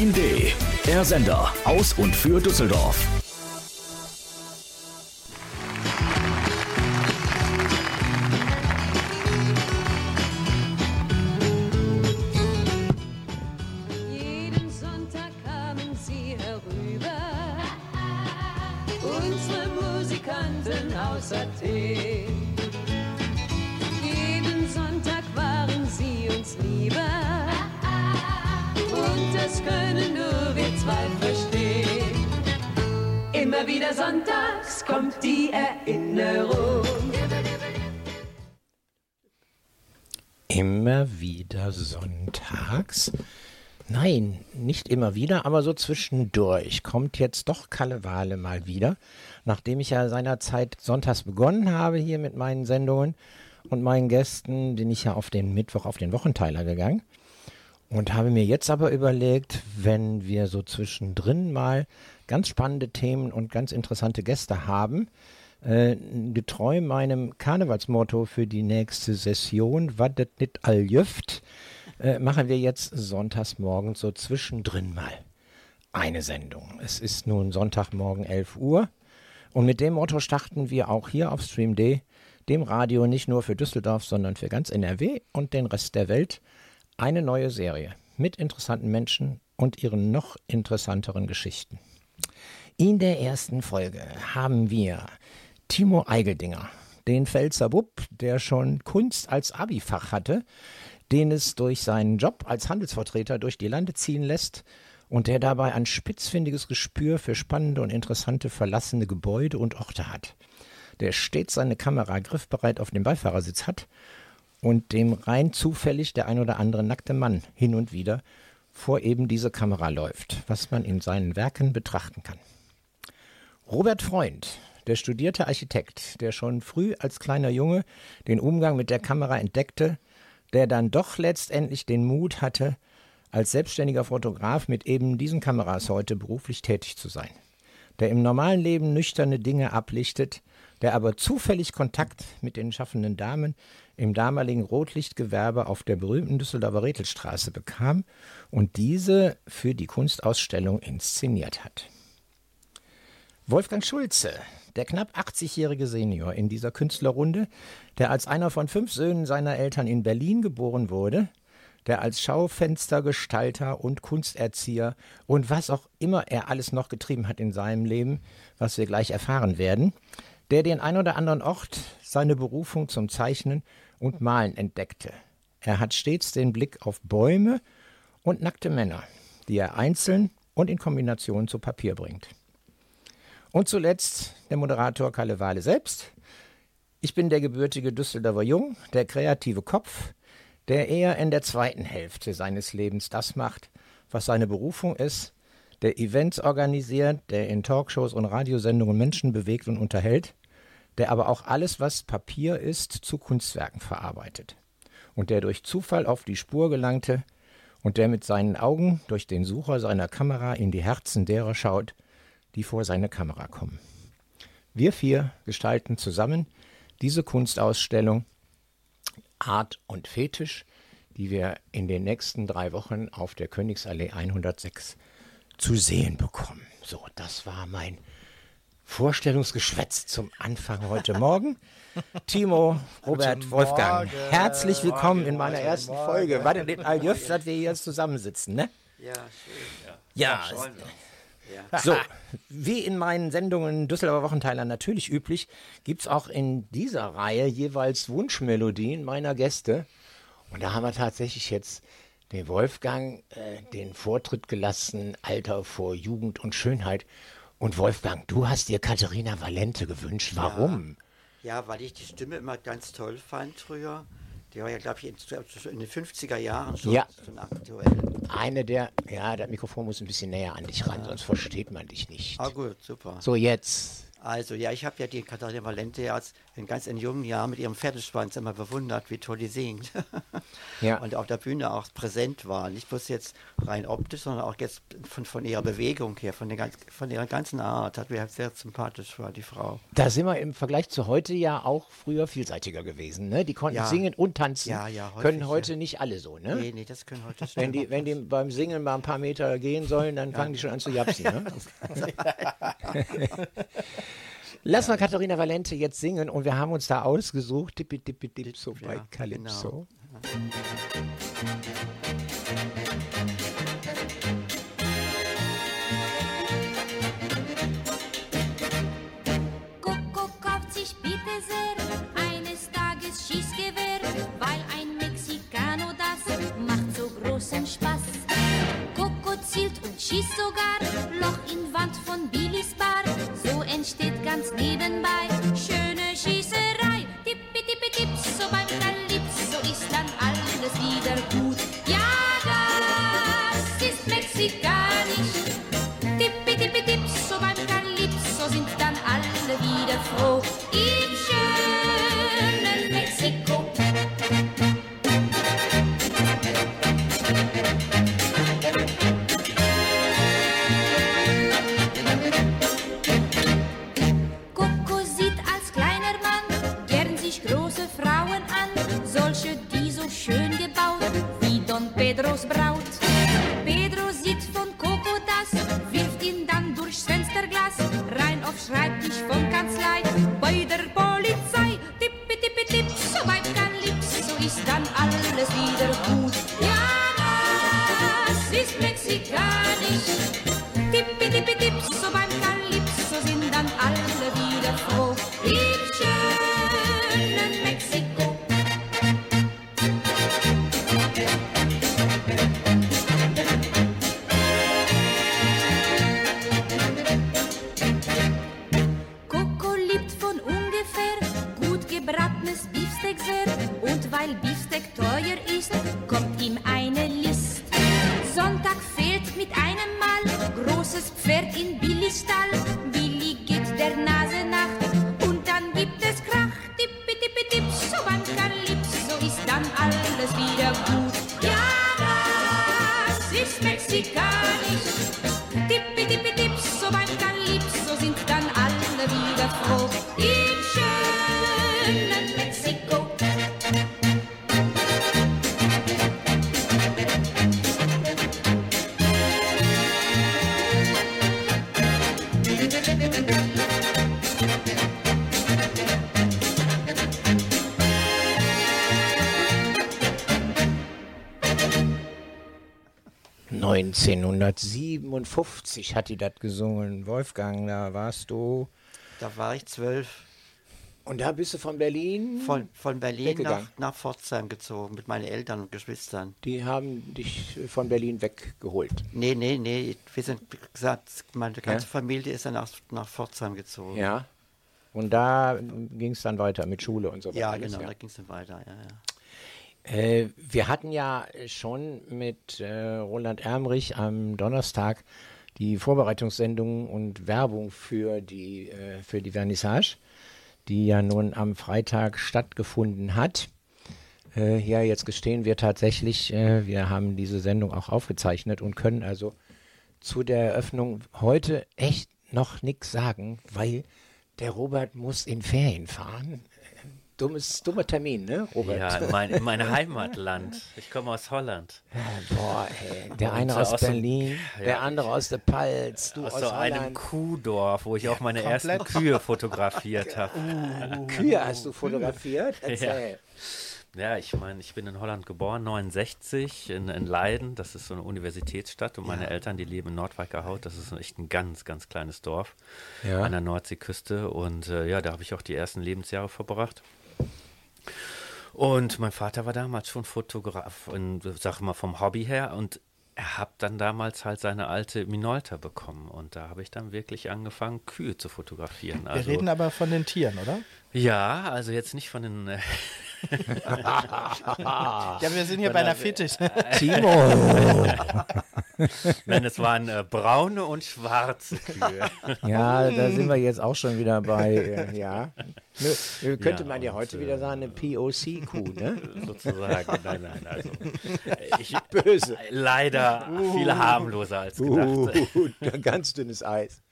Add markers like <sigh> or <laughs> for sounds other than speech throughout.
Stream D, der Sender aus und für Düsseldorf. Sonntags? Nein, nicht immer wieder, aber so zwischendurch kommt jetzt doch Kalle Wale mal wieder, nachdem ich ja seinerzeit sonntags begonnen habe hier mit meinen Sendungen und meinen Gästen, bin ich ja auf den Mittwoch auf den Wochenteiler gegangen und habe mir jetzt aber überlegt, wenn wir so zwischendrin mal ganz spannende Themen und ganz interessante Gäste haben, äh, getreu meinem Karnevalsmotto für die nächste Session, was das nicht all jüft, äh, machen wir jetzt sonntags morgens so zwischendrin mal eine Sendung. Es ist nun Sonntagmorgen 11 Uhr und mit dem Motto starten wir auch hier auf Stream D, dem Radio nicht nur für Düsseldorf, sondern für ganz NRW und den Rest der Welt, eine neue Serie mit interessanten Menschen und ihren noch interessanteren Geschichten. In der ersten Folge haben wir Timo Eigeldinger, den Pfälzer Bub, der schon Kunst als Abifach hatte, den es durch seinen Job als Handelsvertreter durch die Lande ziehen lässt und der dabei ein spitzfindiges Gespür für spannende und interessante verlassene Gebäude und Orte hat. Der stets seine Kamera griffbereit auf dem Beifahrersitz hat und dem rein zufällig der ein oder andere nackte Mann hin und wieder vor eben diese Kamera läuft, was man in seinen Werken betrachten kann. Robert Freund, der studierte Architekt, der schon früh als kleiner Junge den Umgang mit der Kamera entdeckte, der dann doch letztendlich den Mut hatte, als selbstständiger Fotograf mit eben diesen Kameras heute beruflich tätig zu sein, der im normalen Leben nüchterne Dinge ablichtet, der aber zufällig Kontakt mit den schaffenden Damen im damaligen Rotlichtgewerbe auf der berühmten Düsseldorfer Rethelstraße bekam und diese für die Kunstausstellung inszeniert hat. Wolfgang Schulze, der knapp 80-jährige Senior in dieser Künstlerrunde, der als einer von fünf Söhnen seiner Eltern in Berlin geboren wurde, der als Schaufenstergestalter und Kunsterzieher und was auch immer er alles noch getrieben hat in seinem Leben, was wir gleich erfahren werden, der den ein oder anderen Ort seine Berufung zum Zeichnen und Malen entdeckte. Er hat stets den Blick auf Bäume und nackte Männer, die er einzeln und in Kombination zu Papier bringt. Und zuletzt der Moderator Kalle Wale selbst. Ich bin der gebürtige Düsseldorfer Jung, der kreative Kopf, der eher in der zweiten Hälfte seines Lebens das macht, was seine Berufung ist, der Events organisiert, der in Talkshows und Radiosendungen Menschen bewegt und unterhält, der aber auch alles, was Papier ist, zu Kunstwerken verarbeitet und der durch Zufall auf die Spur gelangte und der mit seinen Augen durch den Sucher seiner Kamera in die Herzen derer schaut, die vor seine Kamera kommen. Wir vier gestalten zusammen diese Kunstausstellung Art und Fetisch, die wir in den nächsten drei Wochen auf der Königsallee 106 zu sehen bekommen. So, das war mein Vorstellungsgeschwätz zum Anfang heute Morgen. <laughs> Timo, Robert, Guten Wolfgang, Morgen. herzlich willkommen in meiner ersten Morgen. Folge. War denn den Aljöf, <laughs> dass wir hier zusammensitzen, ne? Ja, schön. Ja, uns. Ja. So, wie in meinen Sendungen Düsseldorfer Wochenteiler natürlich üblich, gibt's auch in dieser Reihe jeweils Wunschmelodien meiner Gäste. Und da haben wir tatsächlich jetzt den Wolfgang äh, den Vortritt gelassen, Alter vor Jugend und Schönheit. Und Wolfgang, du hast dir Katharina Valente gewünscht. Warum? ja, weil ich die Stimme immer ganz toll fand früher. Die war ja, glaube ich, in, den 50er Jahren schon, Ja. schon aktuell. Eine der, ja, das Mikrofon muss ein bisschen näher an dich ran, sonst versteht man dich nicht. Ah, gut, super. So, jetzt. Also, ja, ich habe ja die Katharina Valente ja als in ganz in jungen Jahren mit ihrem Pferdeschwanz immer bewundert, wie toll die singt. <laughs> Ja. Und auf der Bühne auch präsent war. Nicht bloß jetzt rein optisch, sondern auch jetzt von, von ihrer Bewegung her, von, der, ganz- von ihrer ganzen Art. Hat mir sehr sympathisch war, die Frau. Da sind wir im Vergleich zu heute ja auch früher vielseitiger gewesen. Ne? Die konnten Ja. singen und tanzen. Ja, ja, häufig, Können heute nicht alle so. Ne? Nee, nee, das können heute Wenn die, wenn die beim Singen mal ein paar Meter gehen sollen, dann fangen die schon an zu japsen. Ne? <laughs> <laughs> Lass mal Katharina Valente jetzt singen und wir haben uns da ausgesucht, Tippi Tippi Dipso bei Ja, Calypso. Coco kauft sich bitte sehr eines Tages Schießgewehr, weil ein Mexikaner das macht so großen Spaß. Coco zielt und schießt sogar entsteht ganz 1957 hat die das gesungen. Wolfgang, da warst du. Da war ich zwölf, Und da bist du von Berlin. von, von Berlin nach, nach Pforzheim gezogen mit meinen Eltern und Geschwistern. Die haben dich von Berlin weggeholt. Nee, nee, nee, wir sind, wie gesagt, meine ganze Familie ist dann nach, nach Pforzheim gezogen. Ja. Und da ging es dann weiter mit Schule und so weiter. Ja, genau, ja. da ging es dann weiter, ja, ja. Äh, wir hatten ja schon mit äh, Roland Ermrich am Donnerstag die Vorbereitungssendung und Werbung für die, äh, für die Vernissage, die ja nun am Freitag stattgefunden hat. Äh, ja, jetzt gestehen wir tatsächlich, äh, wir haben diese Sendung auch aufgezeichnet und können also zu der Eröffnung heute echt noch nichts sagen, weil der Robert muss in Ferien fahren. Dummes, dummer Termin, ne, Robert? Ja, in mein, in mein Heimatland. Ich komme aus Holland. Boah, ey. Der eine so aus, aus Berlin, ja. der andere aus der Palz, du Aus aus, so einem Holland. Kuhdorf, wo ich auch meine ersten Kühe fotografiert habe. <laughs> Kühe hast du <laughs> fotografiert? Erzähl. Ja, ich meine, ich bin in Holland geboren, 69, in, in Leiden. Das ist so eine Universitätsstadt. Und meine Eltern, die leben in Nordweikerhaut. Das ist echt ein ganz, ganz kleines Dorf Ja. an der Nordseeküste. Und äh, ja, da habe ich auch die ersten Lebensjahre verbracht. Und mein Vater war damals schon Fotograf, in, sag mal vom Hobby her. Und er hat dann damals halt seine alte Minolta bekommen. Und da habe ich dann wirklich angefangen, Kühe zu fotografieren. Wir Also, reden aber von den Tieren, oder? Ja, also jetzt nicht von den. Äh, <laughs> Ja, wir sind hier bei einer Fetisch. <laughs> Timo. <laughs> Nein, es waren äh, braune und schwarze Kühe. Ja, da sind wir jetzt auch schon wieder bei, äh, ja. Nö, könnte Ja, man ja heute äh, wieder sagen, eine POC-Kuh, ne? sozusagen. Nein, nein, also äh, ich, Böse. leider viel harmloser als gedacht. Uh, ganz dünnes Eis.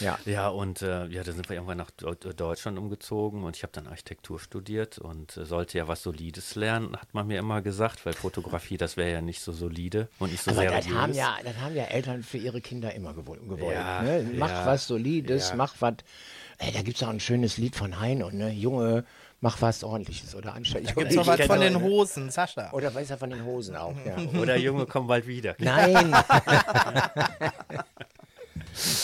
Ja. Ja, und äh, ja, dann sind wir irgendwann nach Deu- Deutschland umgezogen und ich habe dann Architektur studiert und äh, sollte ja was Solides lernen, hat man mir immer gesagt, weil Fotografie, das wäre ja nicht so solide und nicht so Aber seriös. das haben, ja, das haben ja Eltern für ihre Kinder immer gewoll- gewollt. Ja, ne? Mach ja, was Solides, ja. mach was. Ey, da gibt es auch ein schönes Lied von Heino, ne? Junge, mach was Ordentliches oder anständig. Gibt's noch Ich was von den ne? Hosen, Sascha? Oder weiß er von den Hosen auch, ja. Oder Junge, komm bald wieder. Nein. <laughs> <laughs>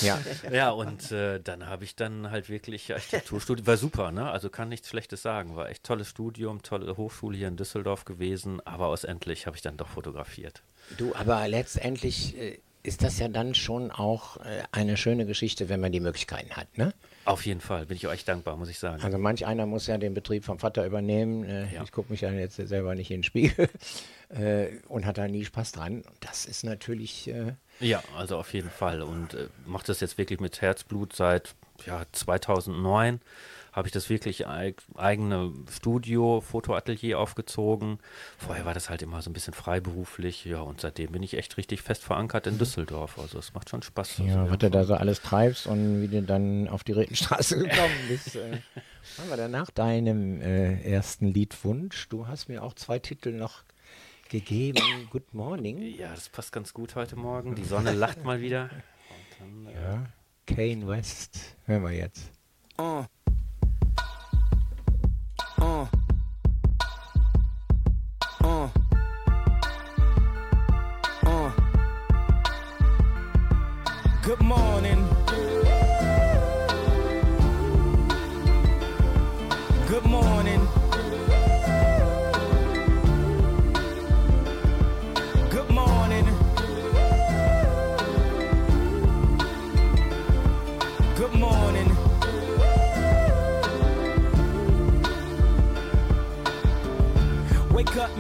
ja. <laughs> Ja, und äh, dann habe ich dann halt wirklich Architektur studiert. War super, ne? Also kann nichts Schlechtes sagen. War echt tolles Studium, tolle Hochschule hier in Düsseldorf gewesen. Aber ausendlich habe ich dann doch fotografiert. Du, aber letztendlich äh, ist das ja dann schon auch äh, eine schöne Geschichte, wenn man die Möglichkeiten hat, ne? Auf jeden Fall, bin ich euch dankbar, muss ich sagen. Also manch einer muss ja den Betrieb vom Vater übernehmen. Äh, Ja. Ich gucke mich ja jetzt selber nicht in den Spiegel <laughs> äh, und hat da nie Spaß dran. Und das ist natürlich, äh, Ja, also auf jeden Fall. Und äh, mache das jetzt wirklich mit Herzblut seit ja, 2009. Habe ich das wirklich eig eigene Studio, Fotoatelier aufgezogen. Vorher war das halt immer so ein bisschen freiberuflich. Ja, und seitdem bin ich echt richtig fest verankert in Düsseldorf. Also es macht schon Spaß. Also, ja, was du da so alles treibst und wie du dann auf die Rätenstraße <laughs> gekommen bist. Äh, machen wir dann nach deinem äh, ersten Liedwunsch. Du hast mir auch zwei Titel noch gegeben. Good Morning. Ja, das passt ganz gut heute Morgen. Die Sonne lacht mal wieder. Ja. Kane West. Hören wir jetzt. Uh. Uh. Uh. Uh. Good morning.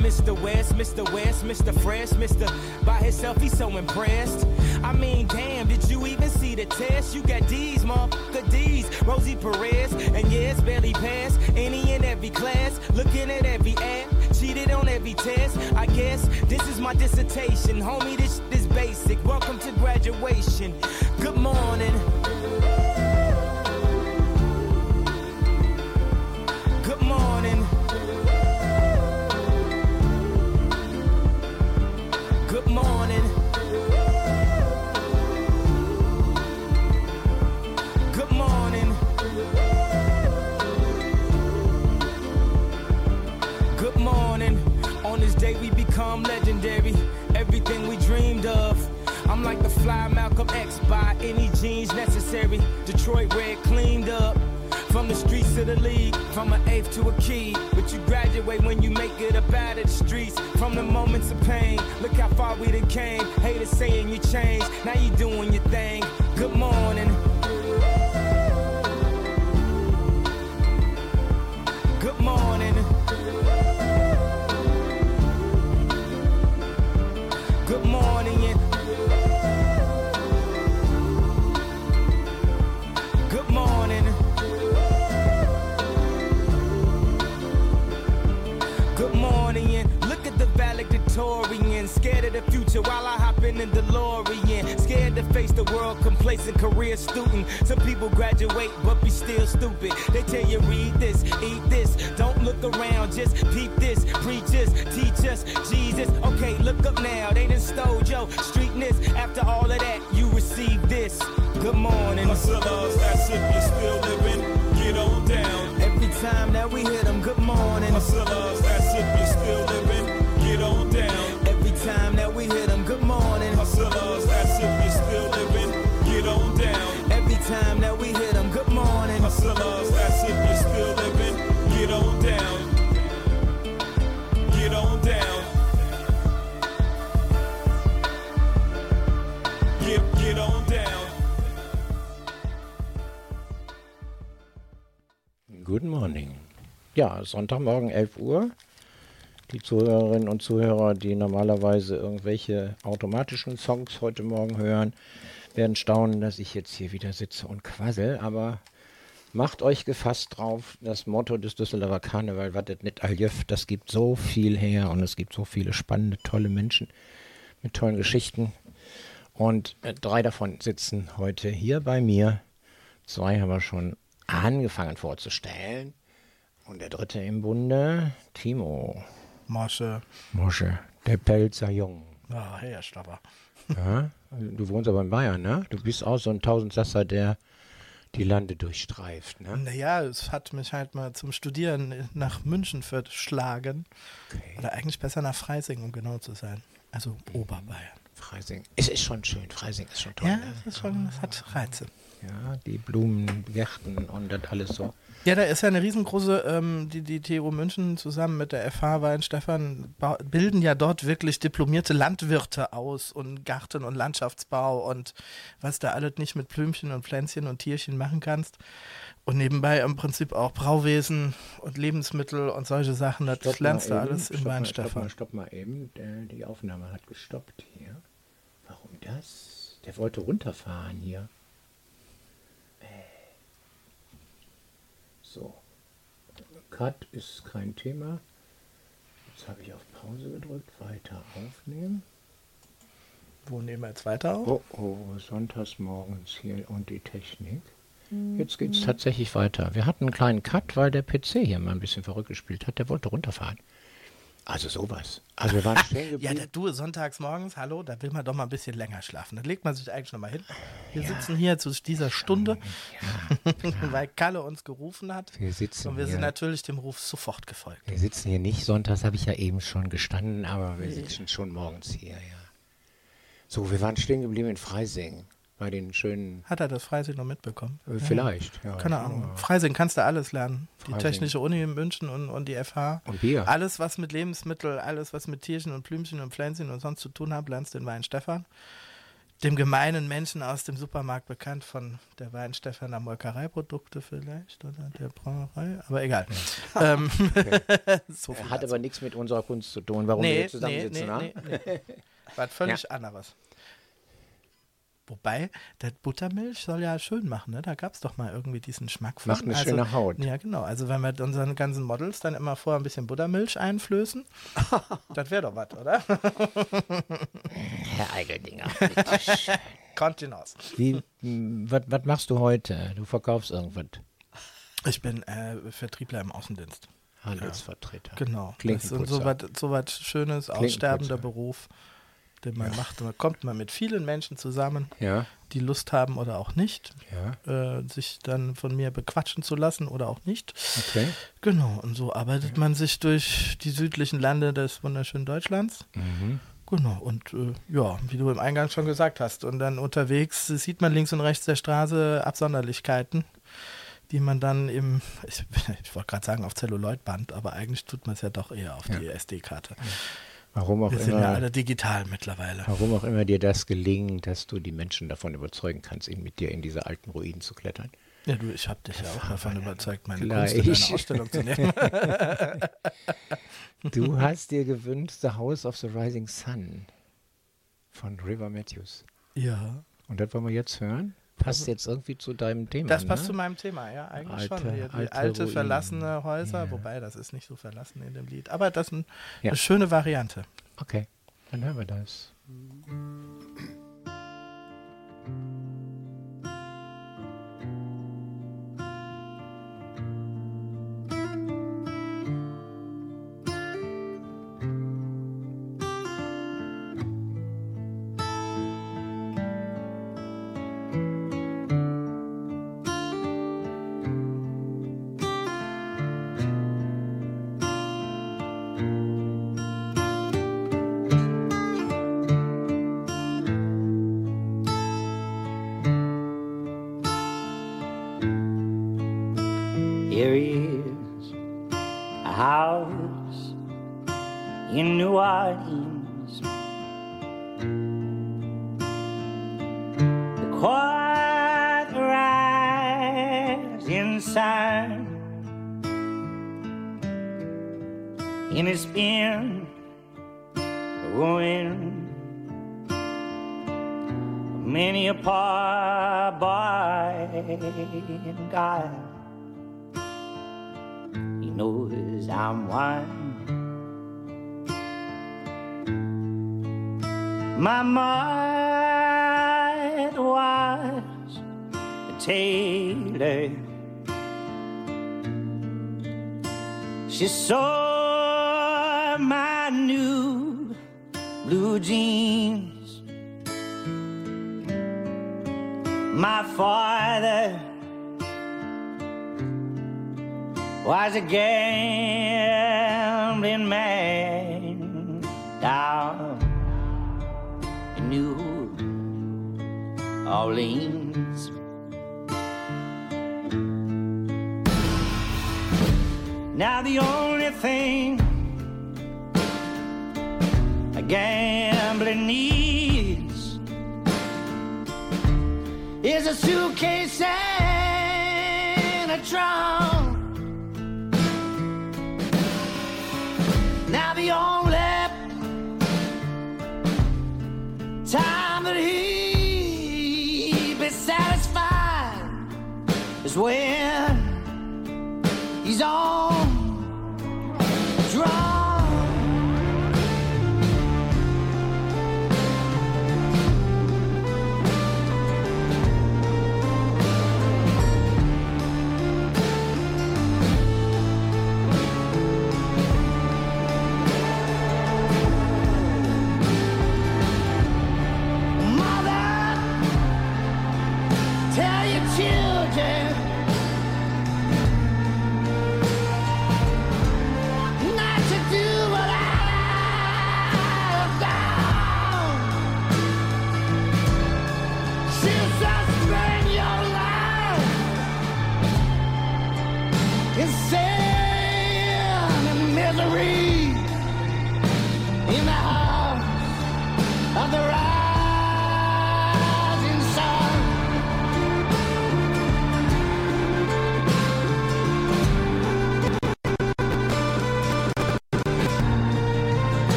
Mr. West, Mr. West, Mr. Fresh, Mr. By himself, he's so impressed. I mean, damn, did you even see the test? You got D's, motherfucker D's. Rosie Perez, and yes, barely passed. Any and every class, looking at every app, cheated on every test. I guess this is my dissertation. Homie, this is basic. Welcome to graduation. Good morning. Become legendary. Everything we dreamed of. I'm like the fly Malcolm X by any jeans necessary. Detroit red cleaned up. From the streets to the league, from an eighth to a key. But you graduate when you make it up out of the streets. From the moments of pain, look how far we done came. Haters saying you changed, now you doing your thing. Good morning. Future while I hop in the DeLorean. Scared to face the world, complacent career student. Some people graduate but be still stupid. They tell you read this, eat this. Don't look around, just peep this. Preach us, teach us, Jesus. Okay, look up now. They done stole your streetness. After all of that, you receive this. Good morning. Hustlers, that's if you're still living, get on down. Every time that we hit them, good morning. Hustlers, that's if you're still living, Good morning. Ja, Sonntagmorgen 11 Uhr. Die Zuhörerinnen und Zuhörer, die normalerweise irgendwelche automatischen Songs heute Morgen hören, werden staunen, dass ich jetzt hier wieder sitze und quassel. Aber macht euch gefasst drauf, das Motto des Düsseldorfer Karneval, das nicht alljöff, das gibt so viel her und es gibt so viele spannende, tolle Menschen mit tollen Geschichten. Und äh, drei davon sitzen heute hier bei mir. Zwei haben wir schon angefangen vorzustellen. Und der dritte im Bunde, Timo. Mosche. Mosche, der Pelzer Jung. Ah, Herr Stapper. Ja, du wohnst aber in Bayern, ne? Du bist auch so ein Tausendsasser, der die Lande durchstreift, ne? Naja, es hat mich halt mal zum Studieren nach München verschlagen. Oder eigentlich besser nach Freising, um genau zu sein. Also Oberbayern. Freising. Es ist schon schön, Freising ist schon toll. Ja, ne? ist schon, das hat Reize. Ja, die Blumengärten und das alles so. Ja, da ist ja eine riesengroße, ähm, die, die TU München zusammen mit der FH Weinstefan bilden ja dort wirklich diplomierte Landwirte aus und Garten- und Landschaftsbau und was da alles nicht mit Blümchen und Pflänzchen und Tierchen machen kannst. Und nebenbei im Prinzip auch Brauwesen und Lebensmittel und solche Sachen, das Stopp lernst du eben, alles in stopp Stopp Weinstefan. mal, stopp mal eben. Der, die Aufnahme hat gestoppt hier. Warum das? Der wollte runterfahren hier. So. Cut ist kein Thema. Jetzt habe ich auf Pause gedrückt. Weiter aufnehmen. Wo nehmen wir jetzt weiter auf? Oh, oh, sonntags morgens hier und die Technik. Jetzt geht es tatsächlich weiter. Wir hatten einen kleinen Cut, weil der PC hier mal ein bisschen verrückt gespielt hat. Der wollte runterfahren. Also sowas. Also wir waren stehen Ja, geblieben. da, du, sonntags morgens, hallo, da will man doch mal ein bisschen länger schlafen. Da legt man sich eigentlich noch mal hin. Wir sitzen hier zu dieser Stunde, <laughs> weil Kalle uns gerufen hat. Wir sitzen Und wir hier. sind natürlich dem Ruf sofort gefolgt. Wir sitzen hier nicht sonntags, habe ich ja eben schon gestanden, aber wir sitzen schon morgens hier, ja. So, wir waren stehen geblieben in Freising. Bei den schönen, Hat er das Freising noch mitbekommen? äh, vielleicht. Ja, Keine ja. Ahnung. Freising kannst du alles lernen. Die Freising. Technische Uni in München und, und die FH. Und Bier. Alles, was mit Lebensmittel, alles, was mit Tierchen und Blümchen und Pflänzchen und sonst zu tun hat, lernst du in Weinstefan. Dem gemeinen Menschen aus dem Supermarkt bekannt von der Weinstefaner Molkereiprodukte vielleicht oder der Brauerei, aber egal. <laughs> Ähm, <laughs> so Hat dazu. aber nichts mit unserer Kunst zu tun, warum wir nee, hier nee, zusammensitzen. nee, ne? nee, nee. Was völlig anderes. Wobei, der Buttermilch soll ja schön machen, ne? Da gab es doch mal irgendwie diesen Schmack von. Macht eine schöne Haut. Ja, genau. Also wenn wir unseren ganzen Models dann immer vorher ein bisschen Buttermilch einflößen, <laughs> das wäre doch was, oder? <laughs> Herr Eigeldinger. Kontinuos. <laughs> Wie, was machst du heute? Du verkaufst irgendwas. Ich bin äh, Vertriebler im Außendienst. Handelsvertreter. Genau. Das ist so was so was Schönes, aussterbender Beruf, den man macht. Und da kommt man mit vielen Menschen zusammen, Ja, die Lust haben oder auch nicht, ja, äh, sich dann von mir bequatschen zu lassen oder auch nicht. okay. Genau, und so arbeitet man sich durch die südlichen Lande des wunderschönen Deutschlands. Mhm. Genau, und äh, ja, wie du im Eingang schon gesagt hast. Und dann unterwegs sieht man links und rechts der Straße Absonderlichkeiten, die man dann im, ich, <laughs> ich wollte gerade sagen auf Celluloidband, aber eigentlich tut man es ja doch eher auf die SD-Karte. Warum auch Wir sind ja immer. alle digital mittlerweile. Warum auch immer dir das gelingt, dass du die Menschen davon überzeugen kannst, ihn mit dir in diese alten Ruinen zu klettern. Ja, du, ich habe dich ja auch davon überzeugt, meine Gleich. Kunst in eine Ausstellung zu nehmen. <laughs> Du hast dir gewünscht The House of the Rising Sun von River Matthews. ja. Und das wollen wir jetzt hören? Passt jetzt irgendwie zu deinem Thema. Das passt ne? zu meinem Thema, ja, eigentlich Alte- schon. Die, die alte verlassene Häuser, Ja. wobei das ist nicht so verlassen in dem Lied. Aber das ist ein, Ja. eine schöne Variante. Okay, dann hören wir das. She saw my new blue jeans. My father was a gambling man down in New Orleans. Now the only thing a gambler needs is a suitcase and a trunk. Now the only time that he be satisfied is when he's on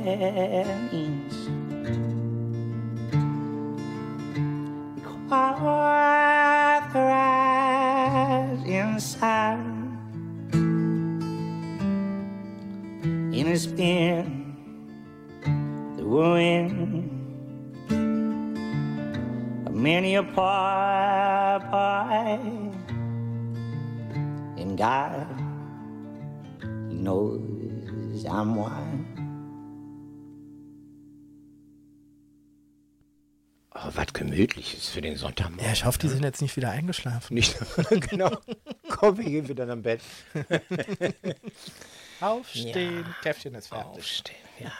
means. Quiet the rise inside. And it's been the ruin of many a part, part. And God knows I'm one. Was Gemütliches für den Sonntagmorgen. Ja, ich hoffe, die sind jetzt nicht wieder eingeschlafen. Nicht, <laughs> genau. Komm, wir gehen wieder ins Bett. <laughs> Aufstehen, Käffchen ist fertig. Aufstehen, ja.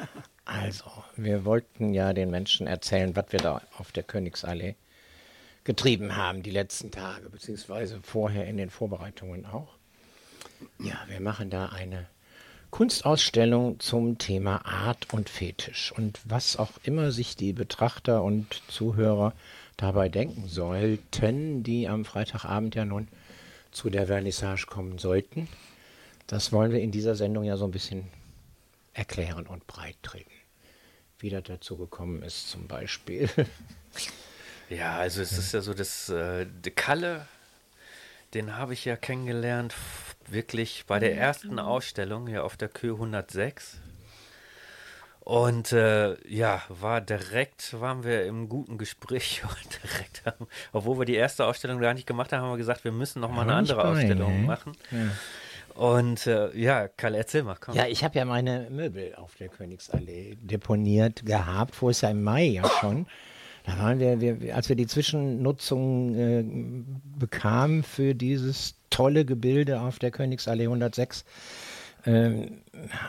Also, wir wollten ja den Menschen erzählen, was wir da auf der Königsallee getrieben haben die letzten Tage, beziehungsweise vorher in den Vorbereitungen auch. Ja, wir machen da eine Kunstausstellung zum Thema Art und Fetisch und was auch immer sich die Betrachter und Zuhörer dabei denken sollten, die am Freitagabend ja nun zu der Vernissage kommen sollten. Das wollen wir in dieser Sendung ja so ein bisschen erklären und breit treten. Wie das dazu gekommen ist zum Beispiel. <laughs> Ja, also es ist ja so, dass äh, Kalle, den habe ich ja kennengelernt, wirklich bei der ersten Ausstellung hier auf der Kö 106. Und äh, ja, war direkt, waren wir im guten Gespräch <laughs> und direkt haben, obwohl wir die erste Ausstellung gar nicht gemacht haben, haben wir gesagt, wir müssen noch mal eine andere bei, Ausstellung ne? machen. Und äh, ja, Kalle, erzähl mal, komm. Ja, ich habe ja meine Möbel auf der Königsallee deponiert gehabt, wo es ja im Mai ja schon. Da waren wir, wir als wir die Zwischennutzung äh, bekamen für dieses tolle Gebilde auf der Königsallee 106, ähm,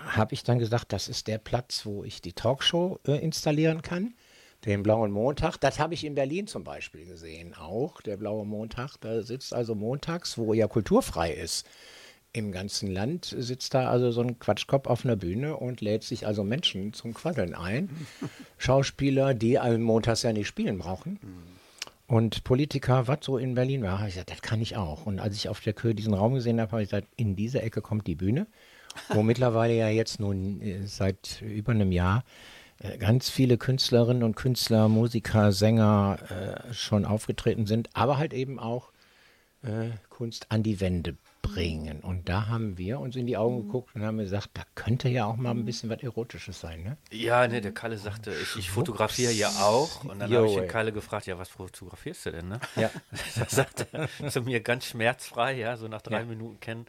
habe ich dann gesagt, das ist der Platz, wo ich die Talkshow äh, installieren kann. Den Blauen Montag, das habe ich in Berlin zum Beispiel gesehen, auch der Blaue Montag. Da sitzt also montags, wo ja kulturfrei ist, im ganzen Land sitzt da also so ein Quatschkopf auf einer Bühne und lädt sich also Menschen zum Quasseln ein. <laughs> Schauspieler, die am montags ja nicht spielen brauchen. Und Politiker, was so in Berlin war, habe ich gesagt, das kann ich auch. Und als ich auf der Kühe diesen Raum gesehen habe, habe ich gesagt, in diese Ecke kommt die Bühne, wo <laughs> mittlerweile ja jetzt nun äh, seit über einem Jahr äh, ganz viele Künstlerinnen und Künstler, Musiker, Sänger äh, schon aufgetreten sind, aber halt eben auch äh, Kunst an die Wände bringen. Und da haben wir uns in die Augen geguckt und haben gesagt, da könnte ja auch mal ein bisschen was Erotisches sein, ne? Ja, ne, der Kalle sagte, ich, ich fotografiere ja auch. Und dann habe ich den Kalle gefragt, ja, was fotografierst du denn, ne? Ja. <laughs> Da sagte er zu mir ganz schmerzfrei, ja, so nach drei Ja. Minuten kennen.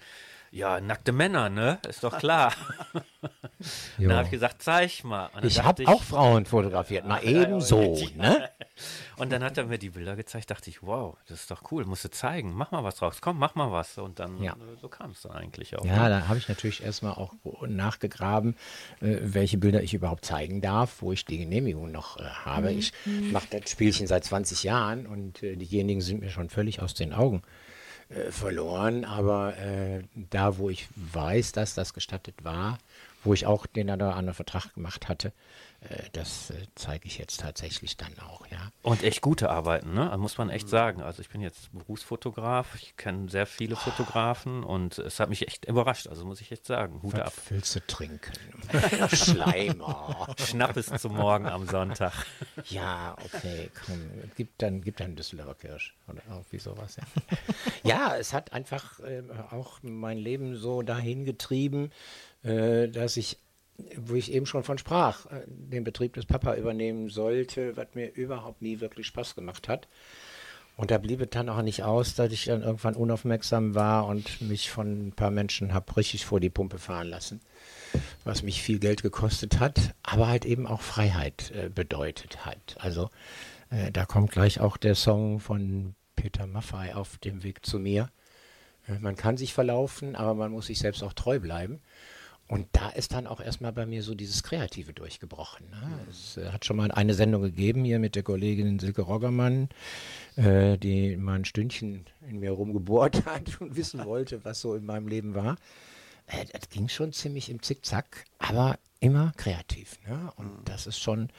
Ja, nackte Männer, ne? Ist doch klar. <laughs> Dann habe ich gesagt, zeig mal. Ich habe auch Frauen fotografiert, mal <laughs> eben so, ne? Und dann hat er mir die Bilder gezeigt, dachte ich, wow, das ist doch cool, musst du zeigen, mach mal was draus, komm, mach mal was. Und dann, Ja. äh, so kam es dann eigentlich auch. Ja, ne? da habe ich natürlich erstmal auch nachgegraben, äh, welche Bilder ich überhaupt zeigen darf, wo ich die Genehmigung noch äh, habe. Ich mache das Spielchen seit 20 Jahren und äh, diejenigen sind mir schon völlig aus den Augen verloren. Aber da, wo ich weiß, dass das gestattet war, wo ich auch den oder anderen Vertrag gemacht hatte, äh, das äh, zeige ich jetzt tatsächlich dann auch, ja. Und echt gute Arbeiten, ne? Also muss man echt sagen. Also ich bin jetzt Berufsfotograf, ich kenne sehr viele Fotografen und es hat mich echt überrascht, also muss ich echt sagen. Hut ab. Willst du trinken? <laughs> Schleimer. Schnappes zum Morgen am Sonntag. Ja, okay, komm, gib dann, gib dann Düsseldorfer Kirsch oder irgendwie sowas. Ja, <laughs> ja es hat einfach ähm, auch mein Leben so dahin getrieben, äh, dass ich, wo ich eben schon von sprach, äh, den Betrieb des Papa übernehmen sollte, was mir überhaupt nie wirklich Spaß gemacht hat. Und da blieb es dann auch nicht aus, dass ich dann irgendwann unaufmerksam war und mich von ein paar Menschen habe richtig vor die Pumpe fahren lassen, was mich viel Geld gekostet hat, aber halt eben auch Freiheit äh, bedeutet hat. Also äh, da kommt gleich auch der Song von Peter Maffay auf dem Weg zu mir. Äh, man kann sich verlaufen, aber man muss sich selbst auch treu bleiben. Und da ist dann auch erstmal bei mir so dieses Kreative durchgebrochen. Ne? Es äh, hat schon mal eine Sendung gegeben hier mit der Kollegin Silke Roggermann, äh, die mal ein Stündchen in mir rumgebohrt <laughs> hat und wissen wollte, was so in meinem Leben war. Äh, das ging schon ziemlich im Zickzack, aber immer kreativ. Ne? Und das ist schon,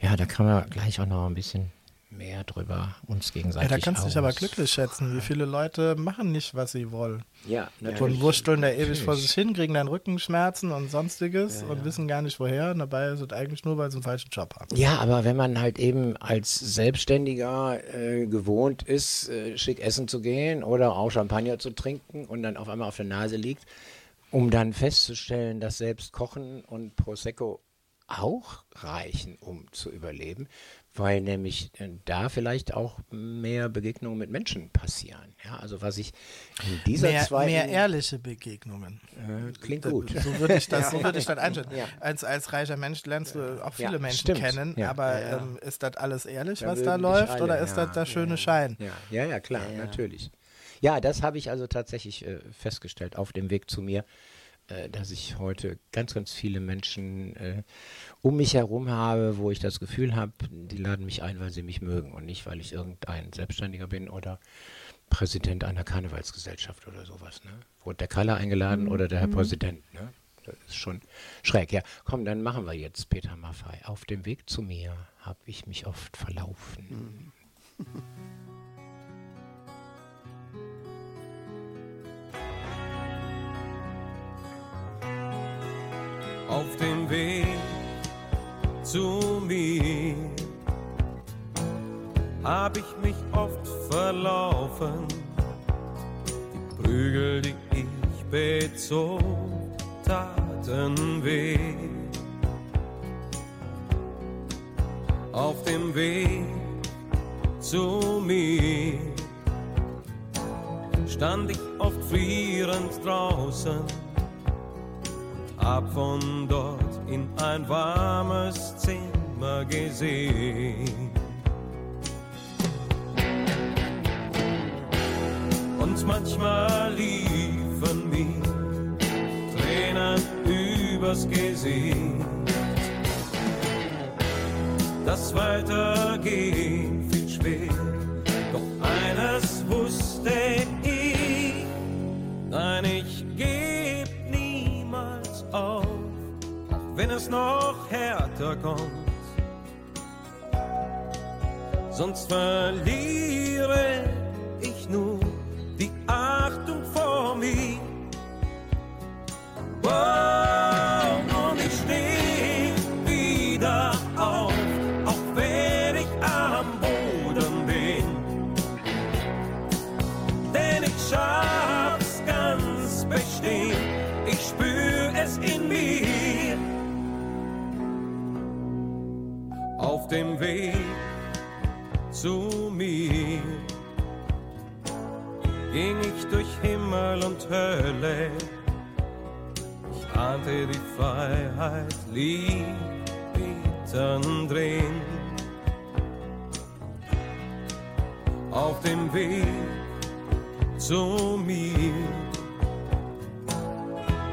ja, da kann man gleich auch noch ein bisschen mehr drüber uns Ja, gegenseitig da kannst du dich aber glücklich schätzen. Wie viele Leute machen nicht, was sie wollen. Ja, Und natürlich. wursteln da ewig vor sich hin, kriegen dann Rückenschmerzen und sonstiges und wissen gar nicht woher. Und dabei ist es eigentlich nur, weil sie einen falschen Job haben. Ja, aber wenn man halt eben als Selbstständiger äh, gewohnt ist, äh, schick essen zu gehen oder auch Champagner zu trinken und dann auf einmal auf der Nase liegt, um dann festzustellen, dass selbst Kochen und Prosecco auch reichen, um zu überleben, weil nämlich äh, da vielleicht auch mehr Begegnungen mit Menschen passieren. Ja, also was ich in dieser Mehr, zweiten mehr ehrliche Begegnungen. äh, klingt gut. So würde ich das, so würde ich das einschätzen. Ja. Als, als reicher Mensch lernst du auch viele Ja, Menschen stimmt. kennen, Ja. aber Ja, ja. Ähm, ist das alles ehrlich, was da läuft, alle- oder ist ja, das der ja, schöne ja. Schein? Ja, ja, ja, klar, natürlich. Ja, das habe ich also tatsächlich äh, festgestellt auf dem Weg zu mir, dass ich heute ganz, ganz viele Menschen äh, um mich herum habe, wo ich das Gefühl habe, die laden mich ein, weil sie mich mögen und nicht, weil ich irgendein Selbstständiger bin oder Präsident einer Karnevalsgesellschaft oder sowas. Ne? Wurde der Kalle eingeladen oder der Herr Präsident? Ne? Das ist schon schräg. Ja, komm, dann machen wir jetzt Peter Maffei. Auf dem Weg zu mir habe ich mich oft verlaufen. Auf dem Weg zu mir hab ich mich oft verlaufen. Die Prügel, die ich bezog, taten weh. Auf dem Weg zu mir stand ich oft frierend draußen hab von dort in ein warmes Zimmer gesehen. Und manchmal liefen mir Tränen übers Gesicht. Das Weitergehen fiel schwer, doch eines wusste ich, nein, wenn es noch härter kommt. Sonst verliere ich nur die Achtung vor mir. Oh, und ich steh Auf dem Weg zu mir ging ich durch Himmel und Hölle. Ich ahnte die Freiheit lieb mittendrin. Auf dem Weg zu mir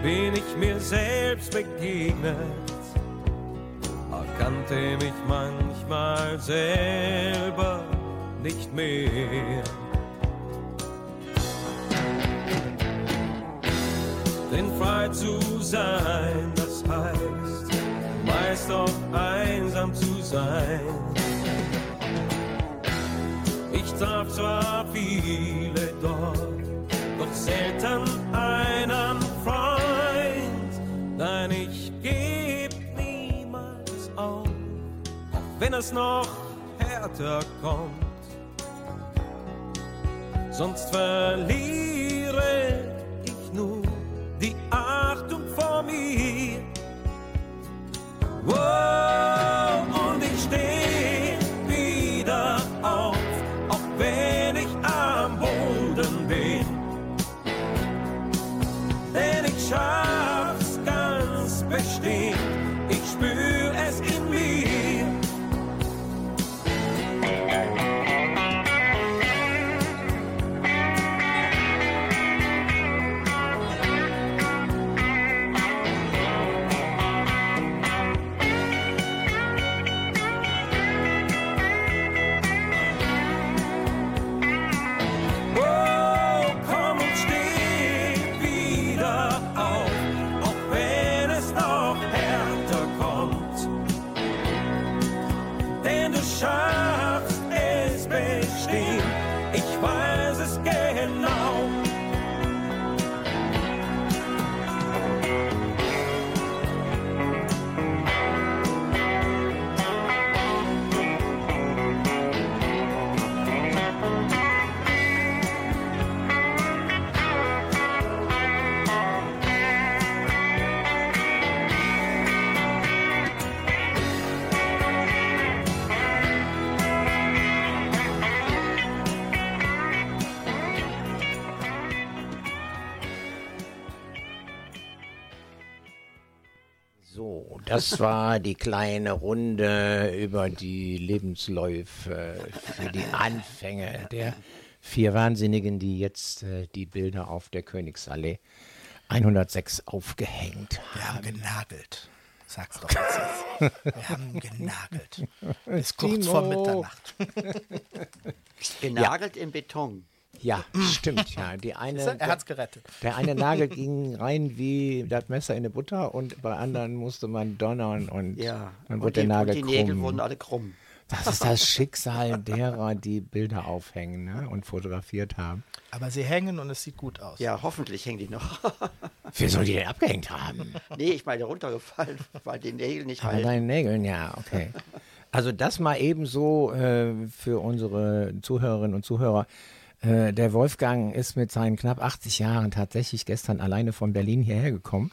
bin ich mir selbst begegnet, erkannte mich manchmal selber nicht mehr. Denn frei zu sein, das heißt meist auch einsam zu sein. Ich traf zwar viele dort, doch selten einen Freund. Nein, wenn es noch härter kommt. Sonst verliere ich nur die Achtung vor mir. Oh, und ich steh das war die kleine Runde über die Lebensläufe für die Anfänge der vier Wahnsinnigen, die jetzt äh, die Bilder auf der Königsallee 106 aufgehängt Wir haben haben. genagelt. Sag's doch jetzt. Wir <laughs> haben genagelt. Bis kurz Timo. vor Mitternacht. Genagelt im Beton. Ja, stimmt, ja. Die eine, Er hat's gerettet. der eine Nagel ging rein wie das Messer in die Butter und bei anderen musste man donnern und Ja. dann und wurde der die, Nagel und die Nägel krumm. wurden alle krumm. Das ist das Schicksal derer, die Bilder aufhängen ne, und fotografiert haben. Aber sie hängen und es sieht gut aus. Ja, hoffentlich hängen die noch. <laughs> Wer soll die denn abgehängt haben? nee, ich meine runtergefallen, weil die Nägel nicht An halten. deinen Nägeln, ja, okay. Also das mal eben so äh, für unsere Zuhörerinnen und Zuhörer. Äh, der Wolfgang ist mit seinen knapp 80 Jahren tatsächlich gestern alleine von Berlin hierher gekommen.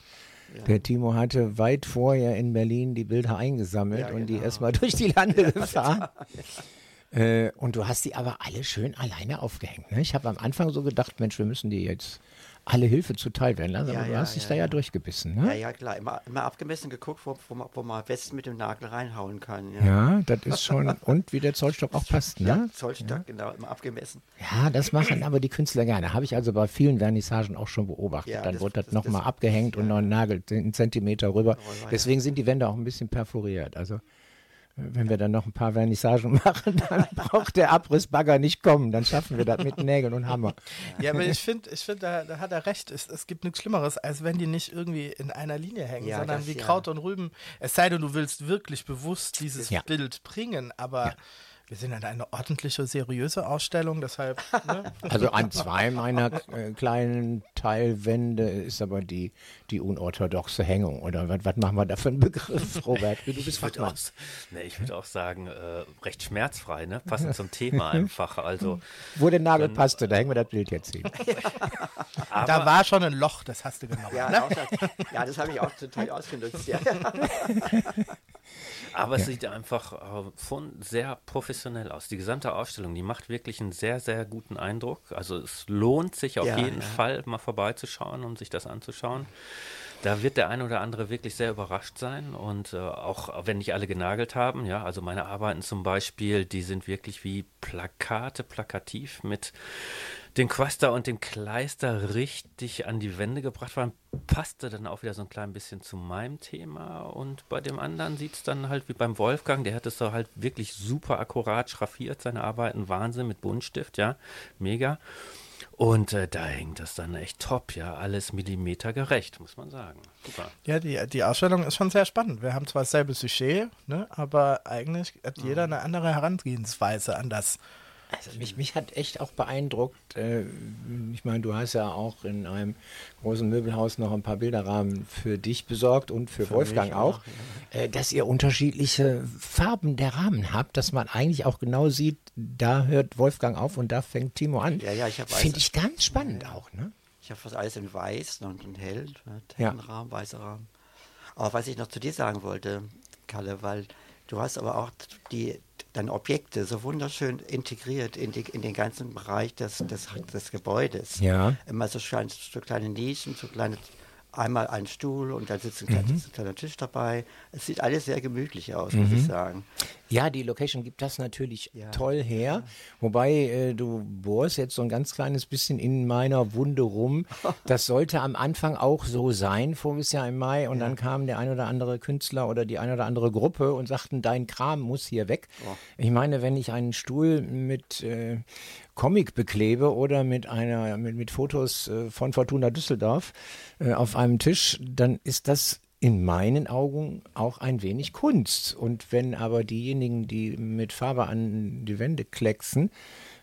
Der Timo hatte weit vorher in Berlin die Bilder eingesammelt Ja, und die genau. erstmal <laughs> durch die Lande gefahren. Äh, und du hast die aber alle schön alleine aufgehängt. Ne? Ich habe am Anfang so gedacht, Mensch, wir müssen die jetzt alle Hilfe zuteil werden lassen. Ja, aber du ja, hast dich ja, da ja, ja. durchgebissen. Ja, Ne? ja, klar. Immer, immer abgemessen geguckt, wo, wo, man, wo man am besten mit dem Nagel reinhauen kann. Ja, Ja, das ist schon. Und wie der Zollstock auch passt, ne? ja Zollstock, genau, immer abgemessen. Ja, das machen aber die Künstler gerne. Habe ich also bei vielen Vernissagen auch schon beobachtet. Ja, Dann das- wird das, das- nochmal abgehängt und ja. noch ein Nagel einen Zentimeter rüber. Ja. Deswegen sind die Wände auch ein bisschen perforiert. Also wenn wir dann noch ein paar Vernissagen machen, dann <laughs> braucht der Abrissbagger nicht kommen. Dann schaffen wir das mit Nägeln und Hammer. Ja, aber ich finde, ich find, da, da hat er recht. Es, es gibt nichts Schlimmeres, als wenn die nicht irgendwie in einer Linie hängen, Ja, sondern das, wie ja. Kraut und Rüben. Es sei denn, du willst wirklich bewusst dieses Ja. Bild bringen, aber wir sind ja eine ordentliche, seriöse Ausstellung, deshalb. Ne? <laughs> Also an zwei meiner äh, kleinen Teilwände ist aber die, die unorthodoxe Hängung. Oder was, was machen wir da für einen Begriff, Robert? <laughs> Du bist Ich würde auch, nee, ich würd auch sagen, äh, recht schmerzfrei, ne? passend zum Thema <laughs> einfach. Also, Wo der Nagel passte, da hängen wir das Bild jetzt hin. da war schon ein Loch, das hast du genommen. Ja, ne? das, ja, das habe ich auch total ausgenutzt. Ja. Aber es sieht einfach äh, von sehr professionell aus. Die gesamte Ausstellung, die macht wirklich einen sehr, sehr guten Eindruck. Also es lohnt sich auf Ja, jeden ja. Fall mal vorbeizuschauen und sich das anzuschauen. Da wird der eine oder andere wirklich sehr überrascht sein und äh, auch wenn nicht alle genagelt haben, ja, also meine Arbeiten zum Beispiel, die sind wirklich wie Plakate, plakativ mit den Quaster und dem Kleister richtig an die Wände gebracht waren, passte dann auch wieder so ein klein bisschen zu meinem Thema und bei dem anderen sieht es dann halt wie beim Wolfgang, der hat es so halt wirklich super akkurat schraffiert, seine Arbeiten, Wahnsinn mit Buntstift, ja, mega. Und äh, da hängt das dann echt top, ja, alles millimetergerecht, muss man sagen. Super. Ja, die, die Ausstellung ist schon sehr spannend. Wir haben zwar dasselbe Sujet, ne, aber eigentlich hat jeder eine andere Herangehensweise an das. Also mich, mich hat echt auch beeindruckt, äh, ich meine, du hast ja auch in einem großen Möbelhaus noch ein paar Bilderrahmen für dich besorgt und für, Wolfgang mich auch, auch, äh, dass ihr unterschiedliche Farben der Rahmen habt, dass man eigentlich auch genau sieht, da hört Wolfgang auf und da fängt Timo an. Ja, ja, ich hab Finde ich ganz spannend auch, ne? Ich habe fast alles in weiß und in hell, ne, Ja. weißer Rahmen. Aber was ich noch zu dir sagen wollte, Kalle, weil du hast aber auch die, deine Objekte so wunderschön integriert in, die, in den ganzen Bereich des, des, des Gebäudes. Ja. Immer so, klein, so kleine Nischen, so kleine, einmal ein Stuhl und dann sitzt ein, kleiner, Mhm. sitzt ein kleiner Tisch dabei. Es sieht alles sehr gemütlich aus, muss ich sagen. Ja, die Location gibt das natürlich Ja. toll her. Wobei äh, du bohrst jetzt so ein ganz kleines bisschen in meiner Wunde rum. <laughs> Das sollte am Anfang auch so sein, voriges Jahr im Mai. Und dann kam der ein oder andere Künstler oder die eine oder andere Gruppe und sagten, dein Kram muss hier weg. Ich meine, wenn ich einen Stuhl mit äh, Comic beklebe oder mit einer mit, mit Fotos äh, von Fortuna Düsseldorf äh, auf einem Tisch, dann ist das in meinen Augen auch ein wenig Kunst. Und wenn aber diejenigen, die mit Farbe an die Wände klecksen,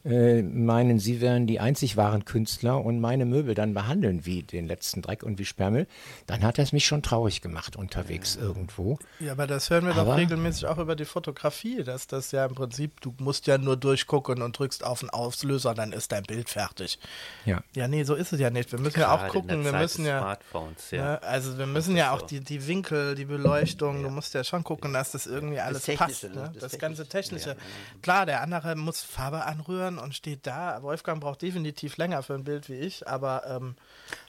äh, meinen, sie wären die einzig wahren Künstler und meine Möbel dann behandeln wie den letzten Dreck und wie Sperrmüll, dann hat das mich schon traurig gemacht unterwegs irgendwo. Ja, aber das hören wir doch Aber- regelmäßig auch über die Fotografie, dass das ja im Prinzip, du musst ja nur durchgucken und drückst auf den Auslöser, dann ist dein Bild fertig. Ja. Ja, nee, so ist es ja nicht. Wir müssen ja auch Gerade gucken, wir müssen ja. Smartphones, ja. Ne, also wir müssen ja auch die, die Winkel, die Beleuchtung, du musst ja schon gucken, dass das irgendwie alles Technische, passt. ne? Ne? Das Das, ganze Technische. Technische. Klar, der andere muss Farbe anrühren und steht da. Wolfgang braucht definitiv länger für ein Bild wie ich, aber ähm,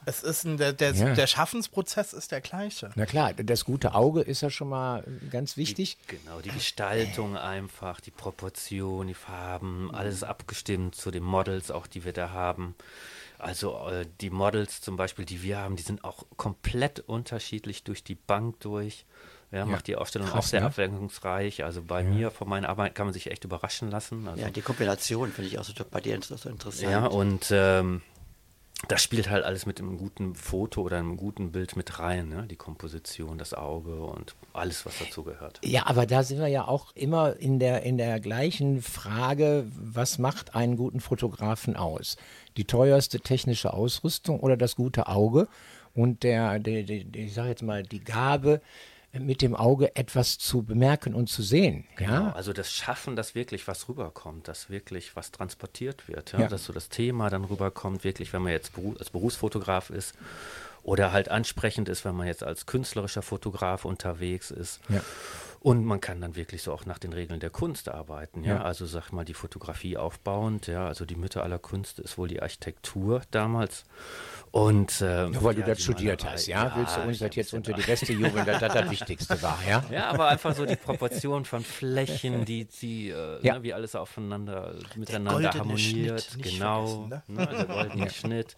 es ist ein, der, der, Ja. der Schaffensprozess ist der gleiche. Na klar, das gute Auge ist ja schon mal ganz wichtig. Genau, die Gestaltung einfach, die Proportion, die Farben, alles abgestimmt zu den Models, auch die wir da haben. Also äh, die Models zum Beispiel, die wir haben, die sind auch komplett unterschiedlich durch die Bank durch. Ja, macht die Ausstellung Krass, auch sehr ne? abwechslungsreich. Also bei mir, von meinen Arbeiten, kann man sich echt überraschen lassen. Also, Ja, die Kombination finde ich auch so bei dir so interessant. ja, und ähm, das spielt halt alles mit einem guten Foto oder einem guten Bild mit rein. Ne? Die Komposition, das Auge und alles, was dazu gehört. Ja, aber da sind wir ja auch immer in der, in der gleichen Frage, was macht einen guten Fotografen aus? Die teuerste technische Ausrüstung oder das gute Auge und der, der, der, der ich sage jetzt mal, die Gabe, mit dem Auge etwas zu bemerken und zu sehen. Genau, Ja, also das Schaffen, dass wirklich was rüberkommt, dass wirklich was transportiert wird, ja? Ja. dass so das Thema dann rüberkommt, wirklich, wenn man jetzt als Berufsfotograf ist oder halt ansprechend ist, wenn man jetzt als künstlerischer Fotograf unterwegs ist. Ja. Und man kann dann wirklich so auch nach den Regeln der Kunst arbeiten, ja. Ja. Also sag mal die Fotografie aufbauend, ja. Also die Mütter aller Kunst ist wohl die Architektur damals. Und ähm, Nur weil du ja, das die studiert Malerei. hast, ja? Willst du uns das jetzt ja unter die. Beste jubeln, dass das das <laughs> Wichtigste war, ja? Ja, aber einfach so die Proportion von Flächen, die, die äh, <laughs> Ja. ne, wie alles aufeinander miteinander harmoniert. Schnitt nicht genau, vergessen, ne? der goldene <laughs> Schnitt.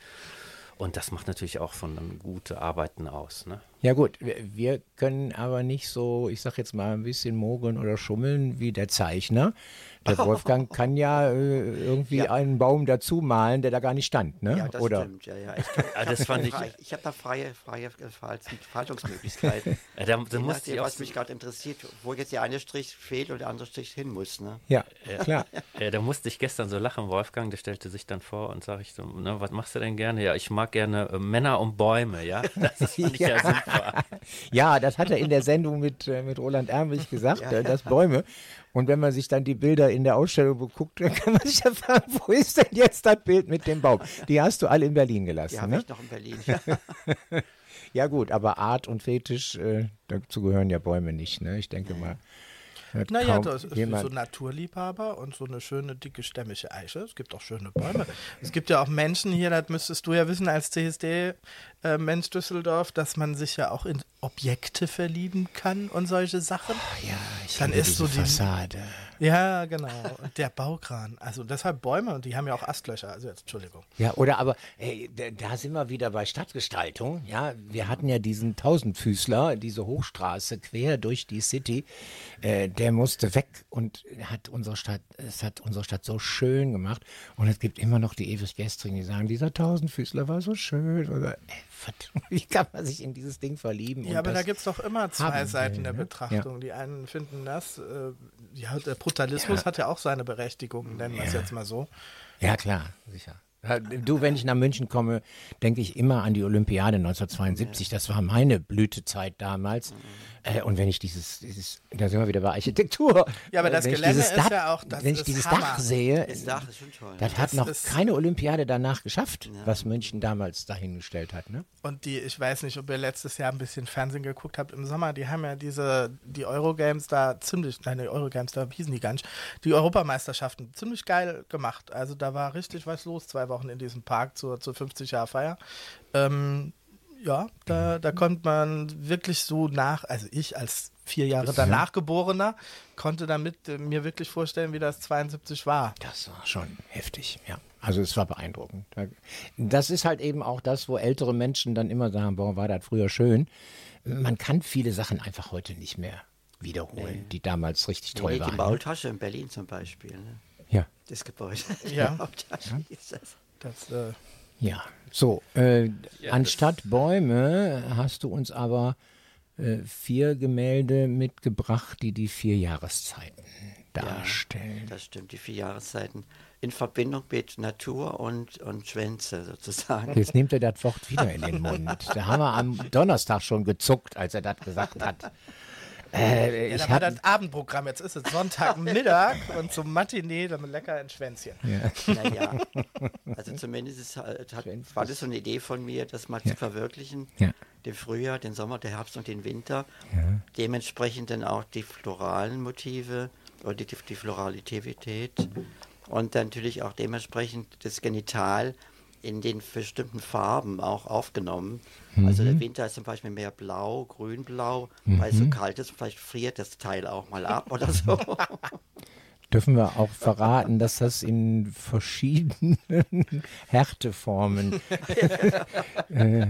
Und das macht natürlich auch von einem gute Arbeiten aus. Ne? Ja gut, wir, wir können aber nicht so, ich sag jetzt mal ein bisschen mogeln oder schummeln wie der Zeichner. Der <laughs> Wolfgang kann ja äh, irgendwie Ja. einen Baum dazu malen, der da gar nicht stand, ne? Ja, das oder? stimmt. Ja, ja. Ich, kann- <laughs> Ah, das fand ich- frei- ich habe da freie, freie Faltungsmöglichkeiten. <laughs> Ja, da, da Je musste nachdem, ich was mich gerade interessiert, wo jetzt der eine Strich fehlt und der andere Strich hin muss. Ne? Ja, klar. Ja, da musste ich gestern so lachen, Wolfgang, der stellte sich dann vor und sage ich so, ne, was machst du denn gerne? Ja, ich mag gerne äh, Männer und Bäume, ja. Das fand ich ja, super. Ja, das hat er in der Sendung mit, äh, mit Roland Ermlich gesagt, äh, das Bäume. Und wenn man sich dann die Bilder in der Ausstellung beguckt, dann kann man sich ja fragen, wo ist denn jetzt das Bild mit dem Baum? Die hast du alle in Berlin gelassen, Die habe ne? ich noch in Berlin. <laughs> Ja gut, aber Art und Fetisch, äh, dazu gehören ja Bäume nicht, ne? Ich denke mal. Naja, das ist jemand- so Naturliebhaber und so eine schöne, dicke, stämmige Eiche. Es gibt auch schöne Bäume. es gibt ja auch Menschen hier, das müsstest du ja wissen als CSD-Mensch Düsseldorf, dass man sich ja auch in Objekte verlieben kann und solche Sachen. Ja, ich Dann ist so die- Fassade. Ja, genau. Und der Baukran. Also deshalb Bäume und die haben ja auch Astlöcher. Also jetzt, Entschuldigung. Ja, oder aber, ey, da, sind wir wieder bei Stadtgestaltung. Ja, wir hatten ja diesen Tausendfüßler, diese Hochstraße quer durch die City. Äh, der musste weg und hat unsere Stadt, es hat unsere Stadt so schön gemacht. Und es gibt immer noch die ewig Gestrigen, die sagen, dieser Tausendfüßler war so schön. Oder, ey, verdammt, wie kann man sich in dieses Ding verlieben? Ja, aber da gibt es doch immer zwei haben Seiten will, der ne? Betrachtung. Die einen finden das, äh, ja, der Brutalismus hat ja auch seine Berechtigung, nennen wir es jetzt mal so. Ja, klar, sicher. Ja, Du, wenn ich nach München komme, denke ich immer an die Olympiade 1972. Das war meine Blütezeit damals. Äh, und wenn ich dieses, dieses, da sind wir wieder bei Architektur. Ja, aber Äh, das wenn Gelände ist Dach, ja auch- das wenn ich ist dieses Hammer. Dach sehe, Das Dach ist schon toll. das hat noch ist- keine Olympiade danach geschafft, was München damals dahingestellt hat. Ne? Und die, ich weiß nicht, ob ihr letztes Jahr ein bisschen Fernsehen geguckt habt im Sommer, die haben ja diese, die Eurogames da ziemlich, nein, die Eurogames, da hießen die gar nicht, die Europameisterschaften ziemlich geil gemacht. Also da war richtig was los, zwei Wochen in diesem Park zur, zur 50-Jahr-Feier. Ähm, ja, da, da konnte man wirklich so nach, also ich als vier Jahre danach Geborener, konnte damit äh, mir wirklich vorstellen, wie das 72 war. Das war schon heftig, ja. Also es war beeindruckend. Da- Das ist halt eben auch das, wo ältere Menschen dann immer sagen, boah, war das früher schön. Man kann viele Sachen einfach heute nicht mehr wiederholen, die damals richtig toll Nee, die waren. ne? Maultasche in Berlin zum Beispiel. Ne? Ja. Das Gebäude. Ja. <laughs> Die Maultasche ist das. Das, äh, Ja, so, äh, anstatt Bäume hast du uns aber äh, vier Gemälde mitgebracht, die die vier Jahreszeiten darstellen. Das stimmt, die vier Jahreszeiten in Verbindung mit Natur und, und Schwänze sozusagen. Jetzt nimmt er das Wort wieder in den <laughs> Mund. Da haben wir am Donnerstag schon gezuckt, als er das gesagt hat. Äh, ja, ich da war das Abendprogramm, jetzt ist es Sonntagmittag <laughs> und zum Matinee dann lecker ein Schwänzchen. Naja, <laughs> also zumindest ist, halt- hat, war das so eine Idee von mir, das mal zu verwirklichen. Ja. Den Frühjahr, den Sommer, den Herbst und den Winter. Dementsprechend dann auch die floralen Motive oder die, die Floralität und dann natürlich auch dementsprechend das Genital in den bestimmten Farben auch aufgenommen. Also der Winter ist zum Beispiel mehr blau, grün-blau, weil es so kalt ist, vielleicht friert das Teil auch mal ab oder so. <laughs> <laughs> dürfen wir auch verraten, dass das in verschiedenen <laughs> Härteformen äh,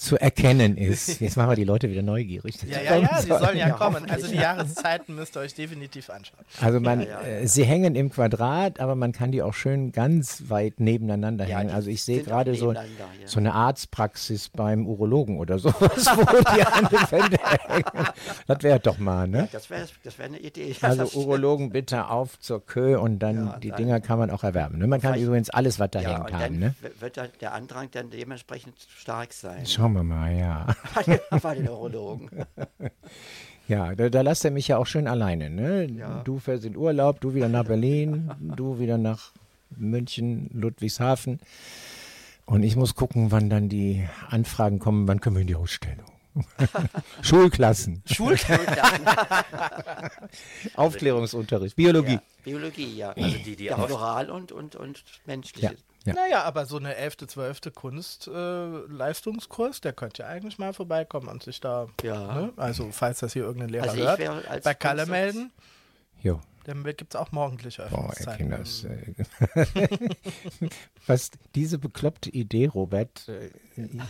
zu erkennen ist. Jetzt machen wir die Leute wieder neugierig. Ja, ja, ja, sie sollen ja kommen. Also die Jahreszeiten müsst ihr euch definitiv anschauen. Also man, Ja, ja, Äh, sie hängen im Quadrat, aber man kann die auch schön ganz weit nebeneinander Ja, hängen. Also ich sehe gerade so, so eine Arztpraxis beim Urologen oder sowas, <laughs> wo die an den Wänden hängen. Das wäre doch mal, ne? Das wäre das wär eine Idee. Also. Urologen bitte auf zur Kö und dann die dann- Dinger kann man auch erwerben. Ne? Man kann übrigens alles, was da hängt haben. Ne? wird der Andrang dann dementsprechend stark sein. Schauen wir mal, ja. Bei den Urologen. Ja, da, da lasst er mich ja auch schön alleine. Ne? Ja. Du fährst in Urlaub, du wieder nach Berlin, <laughs> du wieder nach München, Ludwigshafen. Und ich muss gucken, wann dann die Anfragen kommen, wann können wir in die Ausstellung. <laughs> Schulklassen, <laughs> Aufklärungsunterricht, Biologie. Ja, Biologie, ja. Also die, die ja, floral und, und, und menschliche. Ja. Naja, aber so eine 11., 12. Kunst-Leistungskurs, der könnte ja eigentlich mal vorbeikommen und sich da, Ja. ne? also falls das hier irgendein Lehrer Also ich hört, bei Kalle Kunst- melden. Jo. Da gibt es auch morgendliche Boah, Öffnungszeiten. Kinders. Äh, <laughs> was diese bekloppte Idee, Robert, äh,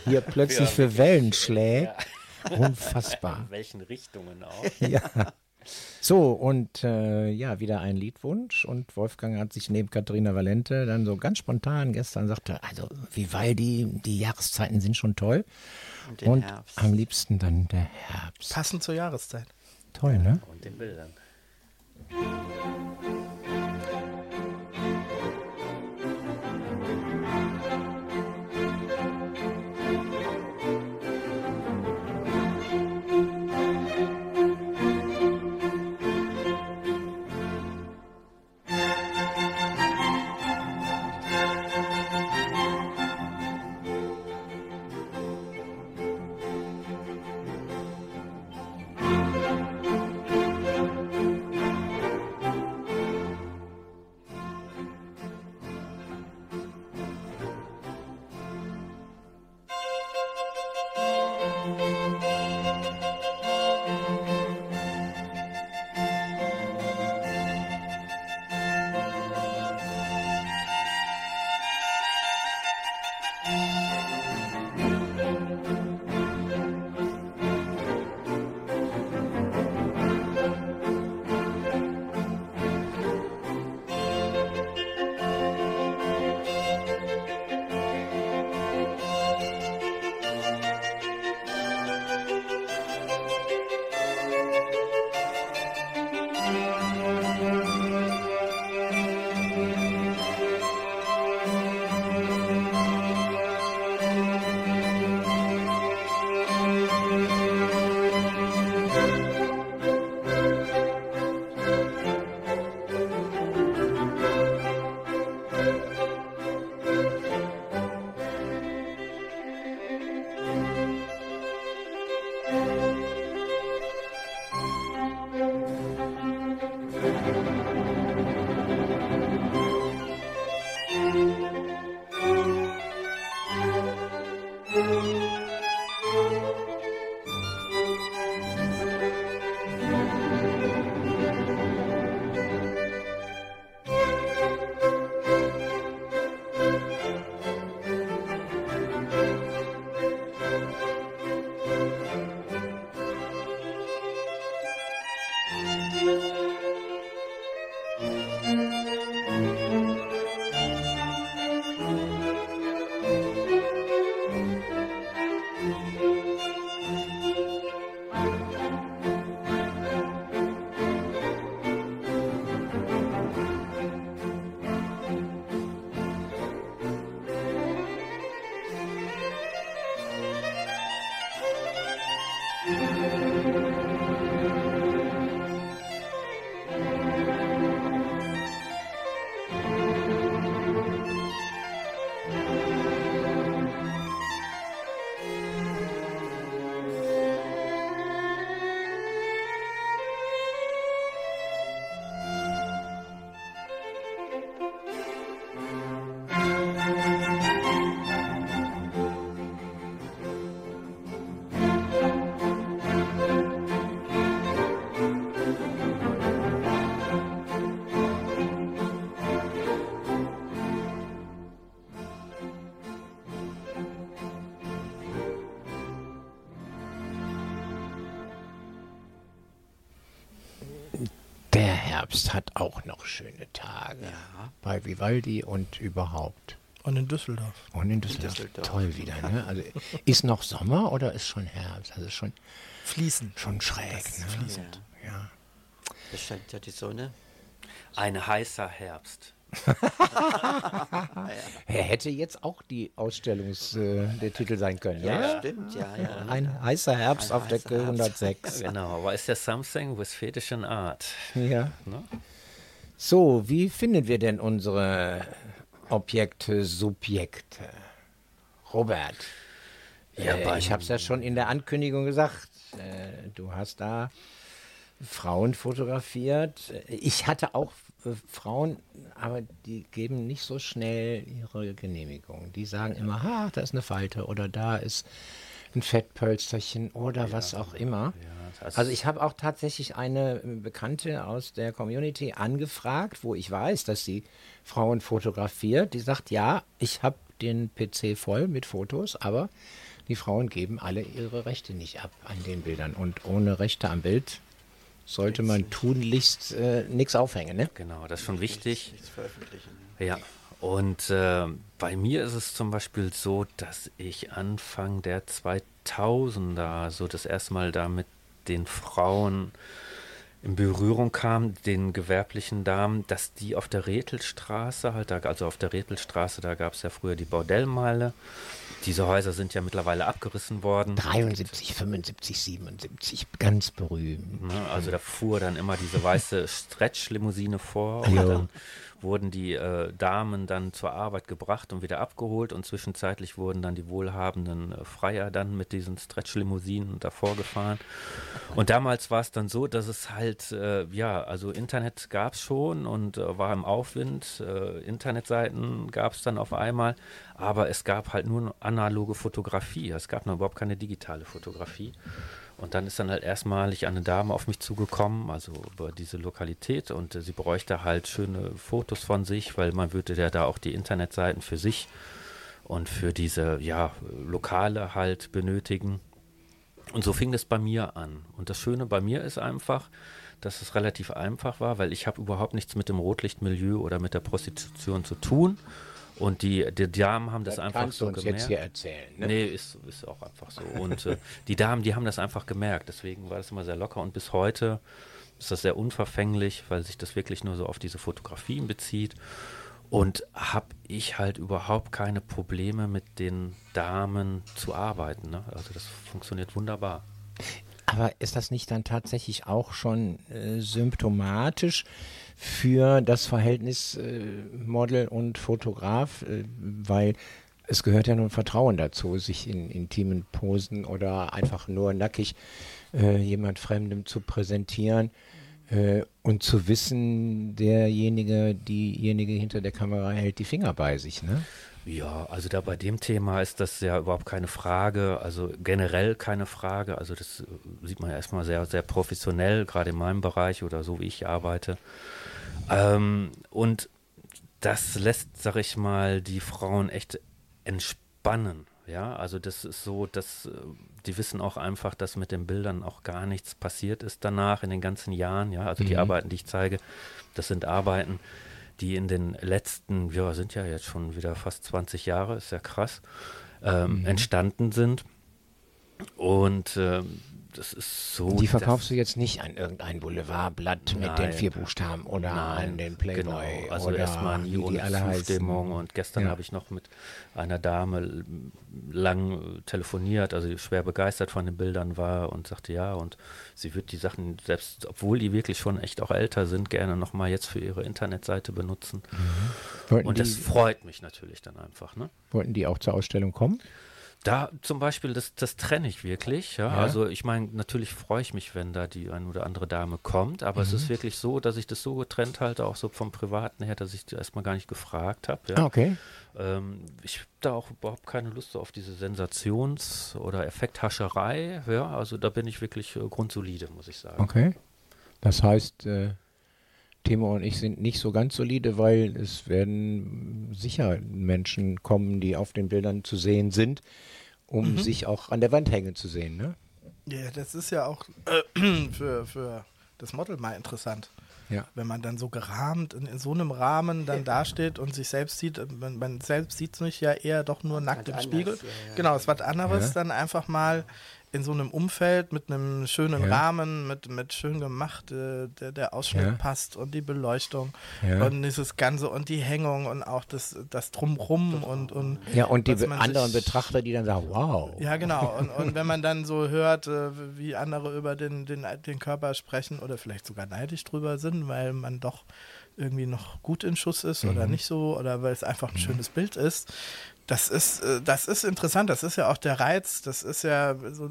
hier <laughs> plötzlich für Wellen schlägt. Unfassbar. In welchen Richtungen auch. Ja. So, und äh, ja, wieder ein Liedwunsch. Und Wolfgang hat sich neben Katharina Valente dann so ganz spontan gestern sagte, also Vivaldi, die Jahreszeiten sind schon toll. Und den und Herbst. am liebsten dann der Herbst. Passend zur Jahreszeit. Toll, ne? Und den Bildern. Der Herbst hat auch noch schöne Tage. Bei Vivaldi und überhaupt. Und in Düsseldorf. Und in Düsseldorf. Düsseldorf. Toll wieder, ne? Also ist noch Sommer oder ist schon Herbst? Also schon, Fließen. schon schräg, ne? fließend. Ja. Da scheint ja die Sonne. Ein heißer Herbst. Er hätte jetzt auch die Ausstellungs, äh, der Titel sein können, ja? Stimmt, ja, ja. Ein heißer Herbst Ein auf heißer Decke Herbst. 106. Genau, aber ist ja something with fetishing art. Ja. Ne? So, wie finden wir denn unsere Objekte, Subjekte? Robert, Ja, äh, ich habe es ja schon in der Ankündigung gesagt. Äh, du hast da Frauen fotografiert. Ich hatte auch äh, Frauen, aber die geben nicht so schnell ihre Genehmigung. Die sagen immer, ha, da ist eine Falte oder da ist ein Fettpölsterchen oder was auch immer. das- also ich habe auch tatsächlich eine äh, Bekannte aus der Community angefragt, wo ich weiß, dass sie Frauen fotografiert. Die sagt, ja, ich habe den PC voll mit Fotos, aber die Frauen geben alle ihre Rechte nicht ab an den Bildern. Und ohne Rechte am Bild sollte man tunlichst äh, nichts aufhängen. Ne? Genau, das ist schon wichtig. Nichts veröffentlichen. Ja, und äh, bei mir ist es zum Beispiel so, dass ich Anfang der 2000er so das erste Mal da mit den Frauen in Berührung kam, den gewerblichen Damen, dass die auf der Rethelstraße halt, da, also auf der Rethelstraße, da gab es ja früher die Bordellmeile. Diese Häuser sind ja mittlerweile abgerissen worden. 73, 75, 77, ganz berühmt. Ne? Also da fuhr dann immer diese weiße Stretch-Limousine vor und Jo. dann wurden die äh, Damen dann zur Arbeit gebracht und wieder abgeholt und zwischenzeitlich wurden dann die wohlhabenden äh, Freier dann mit diesen Stretch-Limousinen davor gefahren. Und damals war es dann so, dass es halt, äh, ja, also Internet gab es schon und äh, war im Aufwind, äh, Internetseiten gab es dann auf einmal, aber es gab halt nur analoge Fotografie, es gab noch überhaupt keine digitale Fotografie. Und dann ist dann halt erstmalig eine Dame auf mich zugekommen, also über diese Lokalität und äh, sie bräuchte halt schöne Fotos von sich, weil man würde ja da auch die Internetseiten für sich und für diese, ja, Lokale halt benötigen. Und so fing es bei mir an. Und das Schöne bei mir ist einfach, dass es relativ einfach war, weil ich habe überhaupt nichts mit dem Rotlichtmilieu oder mit der Prostitution zu tun. Und die, die Damen haben das, Das einfach kannst so du uns gemerkt. jetzt hier erzählen, ne? Nee, ist, ist auch einfach so. Und äh, die Damen, die haben das einfach gemerkt. Deswegen war das immer sehr locker. Und bis heute ist das sehr unverfänglich, weil sich das wirklich nur so auf diese Fotografien bezieht. Und habe ich halt überhaupt keine Probleme mit den Damen zu arbeiten. Ne? Also das funktioniert wunderbar. Aber ist das nicht dann tatsächlich auch schon äh, symptomatisch für das Verhältnis äh, Model und Fotograf? Äh, weil es gehört ja nun Vertrauen dazu, sich in intimen Posen oder einfach nur nackig äh, jemand Fremdem zu präsentieren äh, und zu wissen, derjenige, diejenige hinter der Kamera hält die Finger bei sich. Ne? Ja, also da bei dem Thema ist das ja überhaupt keine Frage, also generell keine Frage. Also das äh, sieht man ja erstmal sehr, sehr professionell, gerade in meinem Bereich oder so wie ich arbeite. Ähm, und das lässt, sag ich mal, die Frauen echt entspannen. Ja, also das ist so, dass äh, die wissen auch einfach, dass mit den Bildern auch gar nichts passiert ist danach in den ganzen Jahren. Ja, also die Mhm. Arbeiten, die ich zeige, das sind Arbeiten, die in den letzten, ja, sind ja jetzt schon wieder fast 20 Jahre, ist ja krass, ähm, Mhm. entstanden sind. Und ähm, das ist so. Die verkaufst du jetzt nicht an irgendein Boulevardblatt mit den vier Buchstaben oder Nein, an den Playboy Genau, also oder erstmal nie ohne. Zustimmung. Und gestern Ja. habe ich noch mit einer Dame lang äh, telefoniert, also die schwer begeistert von den Bildern war und sagte ja, und sie wird die Sachen, selbst obwohl die wirklich schon echt auch älter sind, gerne nochmal jetzt für ihre Internetseite benutzen. Wollten Und das freut mich natürlich dann einfach. Ne? Wollten die auch zur Ausstellung kommen? Da zum Beispiel, das, das trenne ich wirklich. Ja? Ja. Also ich meine, natürlich freue ich mich, wenn da die ein oder andere Dame kommt, aber es Mhm. ist wirklich so, dass ich das so getrennt halte, auch so vom Privaten her, dass ich die erstmal gar nicht gefragt habe. Ja? Ah, okay. Ähm, ich habe da auch überhaupt keine Lust so auf diese Sensations- oder Effekthascherei. Ja? Also da bin ich wirklich äh, grundsolide, muss ich sagen. Okay. Das heißt, äh, Timo und ich sind nicht so ganz solide, weil es werden sicher Menschen kommen, die auf den Bildern zu sehen sind, um Mhm. sich auch an der Wand hängen zu sehen. Ne? Ja, das ist ja auch äh, <clears throat> für, für das Model mal interessant. Ja. Wenn man dann so gerahmt in, in so einem Rahmen dann dasteht und sich selbst sieht, äh, man, man selbst sieht sich ja eher doch nur nackt im anders, Spiegel. ja, ja. Genau, es ist was anderes, Ja. dann einfach mal in so einem Umfeld mit einem schönen Ja. Rahmen, mit, mit schön gemacht, äh, der, der Ausschnitt Ja. passt und die Beleuchtung Ja. und dieses Ganze und die Hängung und auch das, das Drumrum und, und Ja, und die anderen sich- Betrachter, die dann sagen, wow. ja, genau. Und, und wenn man dann so hört, äh, wie andere über den, den, den Körper sprechen oder vielleicht sogar neidisch drüber sind, weil man doch irgendwie noch gut in Schuss ist oder Mhm. nicht so oder weil es einfach ein schönes Bild ist. Das ist, äh, das ist interessant. Das ist ja auch der Reiz. Das ist ja so,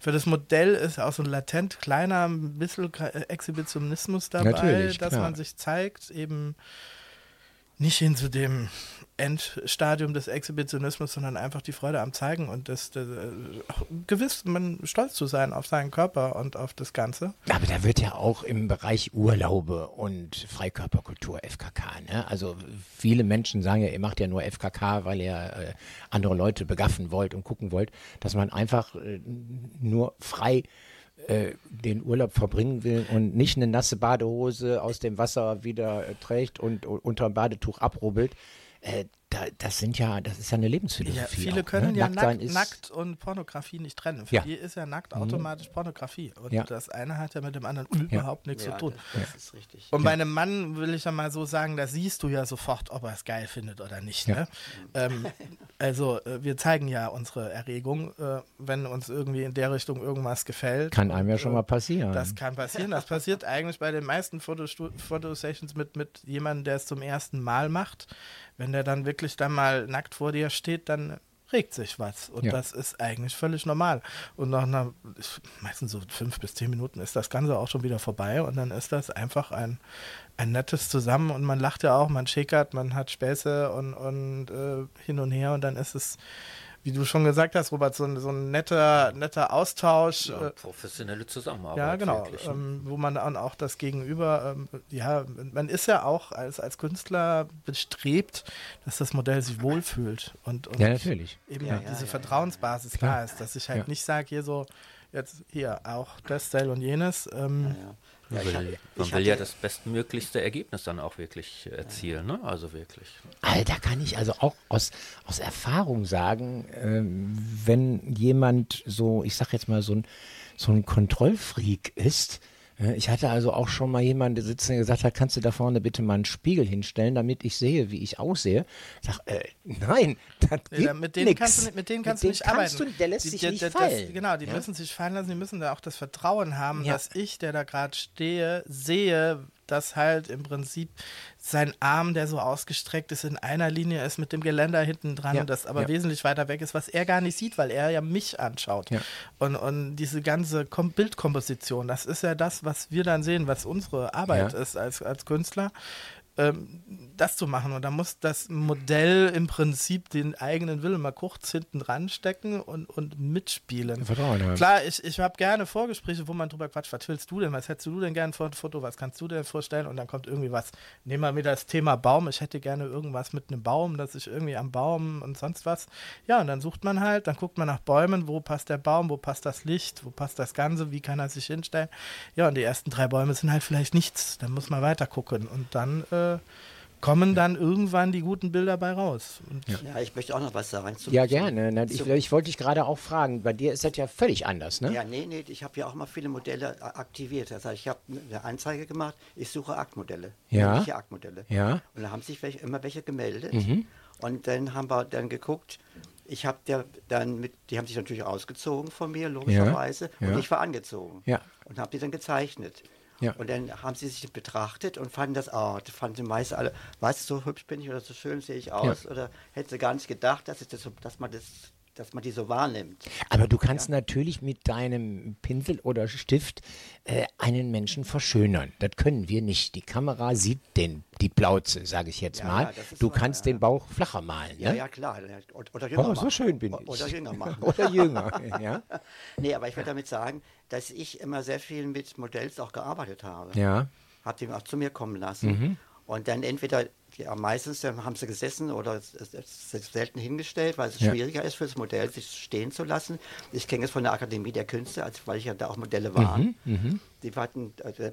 für das Modell ist auch so ein latent kleiner ein bisschen Exhibitionismus dabei, Natürlich, dass klar. man sich zeigt, eben nicht hin zu dem Endstadium des Exhibitionismus, sondern einfach die Freude am Zeigen und das, das äh, gewiss, man stolz zu sein auf seinen Körper und auf das Ganze. Aber da wird ja auch im Bereich Urlaube und Freikörperkultur FKK, ne? Also viele Menschen sagen ja, ihr macht ja nur FKK, weil ihr äh, andere Leute begaffen wollt und gucken wollt, dass man einfach äh, nur frei äh, den Urlaub verbringen will und nicht eine nasse Badehose aus dem Wasser wieder äh, trägt und, und unter dem Badetuch abrubbelt. Äh, da, das sind ja, das ist ja eine Lebensphilosophie. Ja, viele auch, können ne? ja Nackt sein nackt, ist, nackt und Pornografie nicht trennen. Für Ja. die ist ja nackt Mhm. automatisch Pornografie. Und Ja. das eine hat ja mit dem anderen Ja. überhaupt nichts Ja, zu tun. das, das ist richtig. Und bei einem Mann will ich ja mal so sagen, da siehst du ja sofort, ob er es geil findet oder nicht. Ja. Ne? Ähm, also äh, wir zeigen ja unsere Erregung, äh, wenn uns irgendwie in der Richtung irgendwas gefällt. kann einem ja schon äh, mal passieren. Das kann passieren. Das passiert eigentlich bei den meisten Fotostu- Fotosessions mit, mit jemandem, der es zum ersten Mal macht. Wenn der dann wirklich dann mal nackt vor dir steht, dann regt sich was. Und Ja. das ist eigentlich völlig normal. Und nach einer, meistens so fünf bis zehn Minuten ist das Ganze auch schon wieder vorbei. Und dann ist das einfach ein, ein nettes Zusammen. Und man lacht ja auch, man schickert, man hat Späße und, und äh, hin und her. Und dann ist es, wie du schon gesagt hast, Robert, so ein, so ein netter, netter Austausch. Ja, äh, professionelle Zusammenarbeit. ja, genau. Ne? Ähm, wo man dann auch das Gegenüber, ähm, ja, man ist ja auch als, als Künstler bestrebt, dass das Modell sich wohlfühlt und, und Ja, natürlich. eben Ja, diese ja, ja, Vertrauensbasis Klar. da ist, dass ich halt Ja. nicht sage, hier so, jetzt hier auch das Teil und jenes. Ähm, Ja, ich man ich will ja das bestmöglichste Ergebnis dann auch wirklich erzielen, ne? Also wirklich. Alter, kann ich also auch aus, aus Erfahrung sagen, ähm, wenn jemand so, ich sag jetzt mal, so ein, so ein Kontrollfreak ist, äh, ich hatte also auch schon mal jemanden der sitzen, der gesagt hat, kannst du da vorne bitte mal einen Spiegel hinstellen, damit ich sehe, wie ich aussehe. Ich sag, äh, nein, <laughs> das da- mit denen nix. kannst du, nicht- mit denen kannst Mit du nicht kannst arbeiten. Du, der lässt Die- sich die- nicht das, fallen. Genau, die Ja? müssen sich fallen lassen, die müssen da auch das Vertrauen haben, Ja. dass ich, der da gerade stehe, sehe, dass halt im Prinzip sein Arm, der so ausgestreckt ist, in einer Linie ist mit dem Geländer hinten dran, Ja, das aber ja. wesentlich weiter weg ist, was er gar nicht sieht, weil er ja mich anschaut. Ja. Und, und diese ganze Kom Bildkomposition, das ist ja das, was wir dann sehen, was unsere Arbeit ist als, als Künstler ähm, das zu machen. Und da muss das Modell im Prinzip den eigenen Willen mal kurz hinten dran stecken und, und mitspielen. Vertrauen. Klar, ich, ich habe gerne Vorgespräche, wo man drüber quatscht, was willst du denn, was hättest du denn gerne für ein Foto, was kannst du dir vorstellen? Und dann kommt irgendwie was. Nehmen wir wieder das Thema Baum. Ich hätte gerne irgendwas mit einem Baum, dass ich irgendwie am Baum und sonst was. Ja, und dann sucht man halt, dann guckt man nach Bäumen, wo passt der Baum, wo passt das Licht, wo passt das Ganze, wie kann er sich hinstellen. Ja, und die ersten drei Bäume sind halt vielleicht nichts. Dann muss man weiter gucken. Und dann äh, kommen dann irgendwann die guten Bilder bei raus. Und Ja, ich möchte auch noch was sagen. Zum, Ja, gerne. Na, Ich, ich wollte dich gerade auch fragen, bei dir ist das ja völlig anders, ne? Ja, nee, nee, ich habe ja auch mal viele Modelle aktiviert. Das heißt, ich habe eine Anzeige gemacht, ich suche Aktmodelle. Ja. Aktmodelle. Ja. Und da haben sich welche, immer welche gemeldet. Mhm. Und dann haben wir dann geguckt, ich habe der dann mit, die haben sich natürlich ausgezogen von mir, logischerweise. Ja. Und ich war angezogen. Ja. Und habe die dann gezeichnet. Ja. Und dann haben sie sich betrachtet und fanden das, oh, das fanden sie meist alle, weißt du, so hübsch bin ich oder so schön sehe ich aus. Oder hätte sie gar nicht gedacht, dass, ich das dass, man das, dass man die so wahrnimmt. Aber du kannst natürlich mit deinem Pinsel oder Stift äh, einen Menschen verschönern. Das können wir nicht. Die Kamera sieht den, die Plauze, sage ich jetzt Ja, mal. ja, du wahr, kannst ja. den Bauch flacher malen. Ja, ne? ja, klar. Oder, oder jünger Oh, so machen. schön bin ich. <laughs> Oder jünger machen. Oder jünger, ja. Nee, aber ich will damit sagen, dass ich immer sehr viel mit Modells auch gearbeitet habe. Ja. Hab die auch zu mir kommen lassen. Mhm. Und dann entweder, meistens dann haben sie gesessen oder selten hingestellt, weil es Ja. schwieriger ist für das Modell, sich stehen zu lassen. Ich kenne es von der Akademie der Künste, als, weil ich ja da auch Modelle war. Mhm, mhm. Die hatten äh,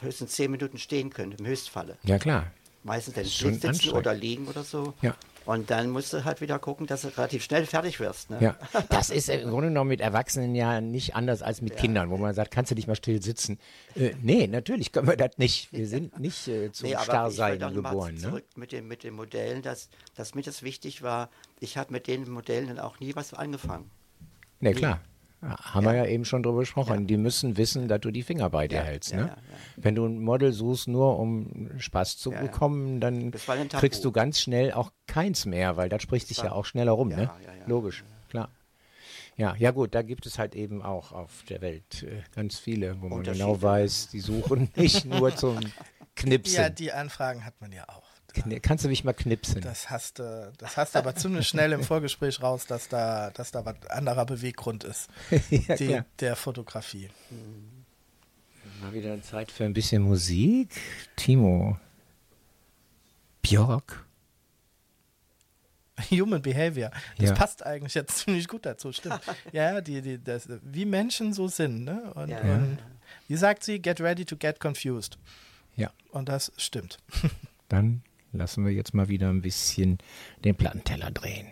höchstens zehn Minuten stehen können, im Höchstfalle. Ja, klar. Meistens dann sitzen oder liegen oder so. Ja. Und dann musst du halt wieder gucken, dass du relativ schnell fertig wirst. Ne? Ja, <laughs> das ist im Grunde genommen mit Erwachsenen ja nicht anders als mit Kindern, wo man sagt, kannst du nicht mal still sitzen? Äh, nee, natürlich können wir das nicht. Wir sind nicht äh, <laughs> zum Nee, Starrsein geboren. Ne? zurück mit, den, mit den Modellen, dass, dass mir das wichtig war. Ich habe mit den Modellen dann auch nie was angefangen. Nee, klar. Haben wir ja eben schon drüber gesprochen. Die müssen wissen, dass du die Finger bei dir Ja, hältst. ja, ne? ja, ja. Wenn du ein Model suchst, nur um Spaß zu Ja, ja. bekommen, dann kriegst du ganz schnell auch keins mehr, weil das spricht sich ja auch schneller rum. Ja, ne? ja, ja. Logisch, klar. Ja, ja gut, da gibt es halt eben auch auf der Welt äh, ganz viele, wo man genau weiß, die suchen nicht nur zum <laughs> Knipsen. ja, die Anfragen hat man ja auch. Kannst du mich mal knipsen? Das hast du, das hast du aber ziemlich schnell im Vorgespräch raus, dass da, dass da was anderer Beweggrund ist. <laughs> Ja, die, der Fotografie. Mal wieder Zeit für ein bisschen Musik. Timo. Björk. <laughs> Human Behavior. Das Ja. passt eigentlich jetzt ziemlich gut dazu, stimmt. <laughs> ja, die, die, das, wie Menschen so sind. Ne? Und, Ja, und wie sagt sie? Get ready to get confused. Ja. Und das stimmt. Dann lassen wir jetzt mal wieder ein bisschen den Plattenteller drehen.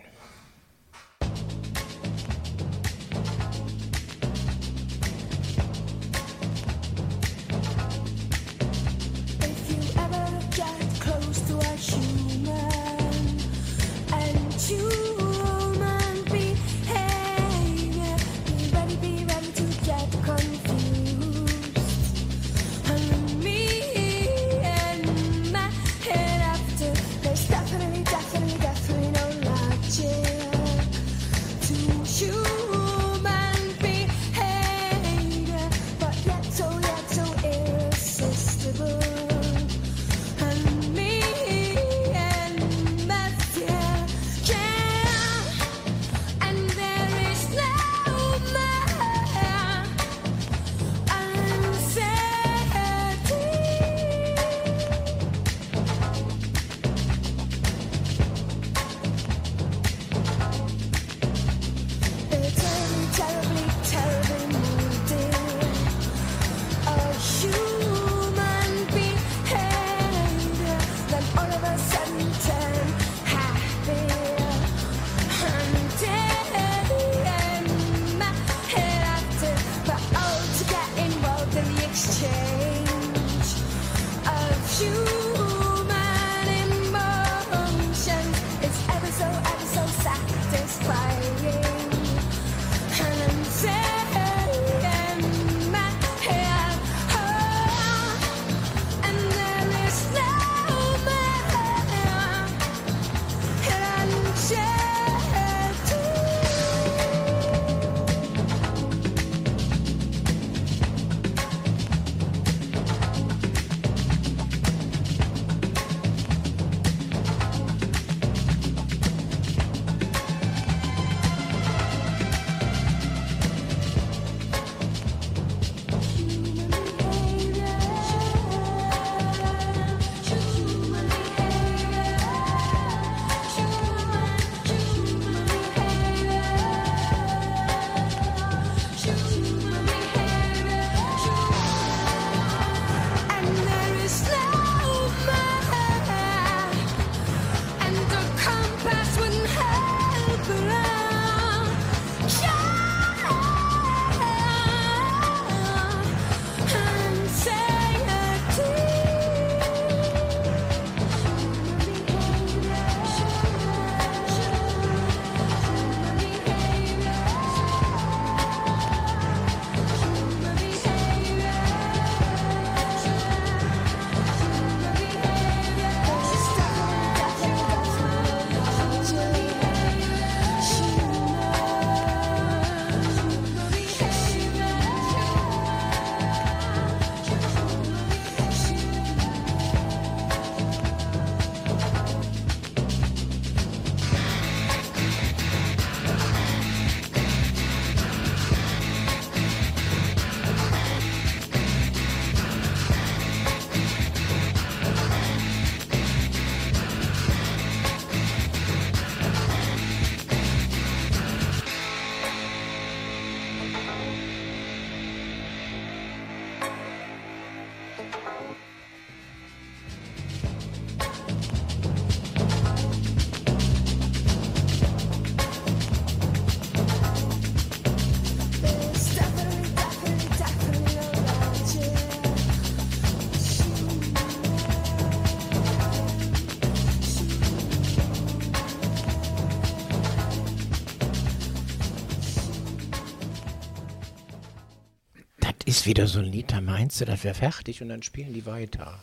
Ist wieder so ein Lied, da meinst du, das wäre fertig und dann spielen die weiter.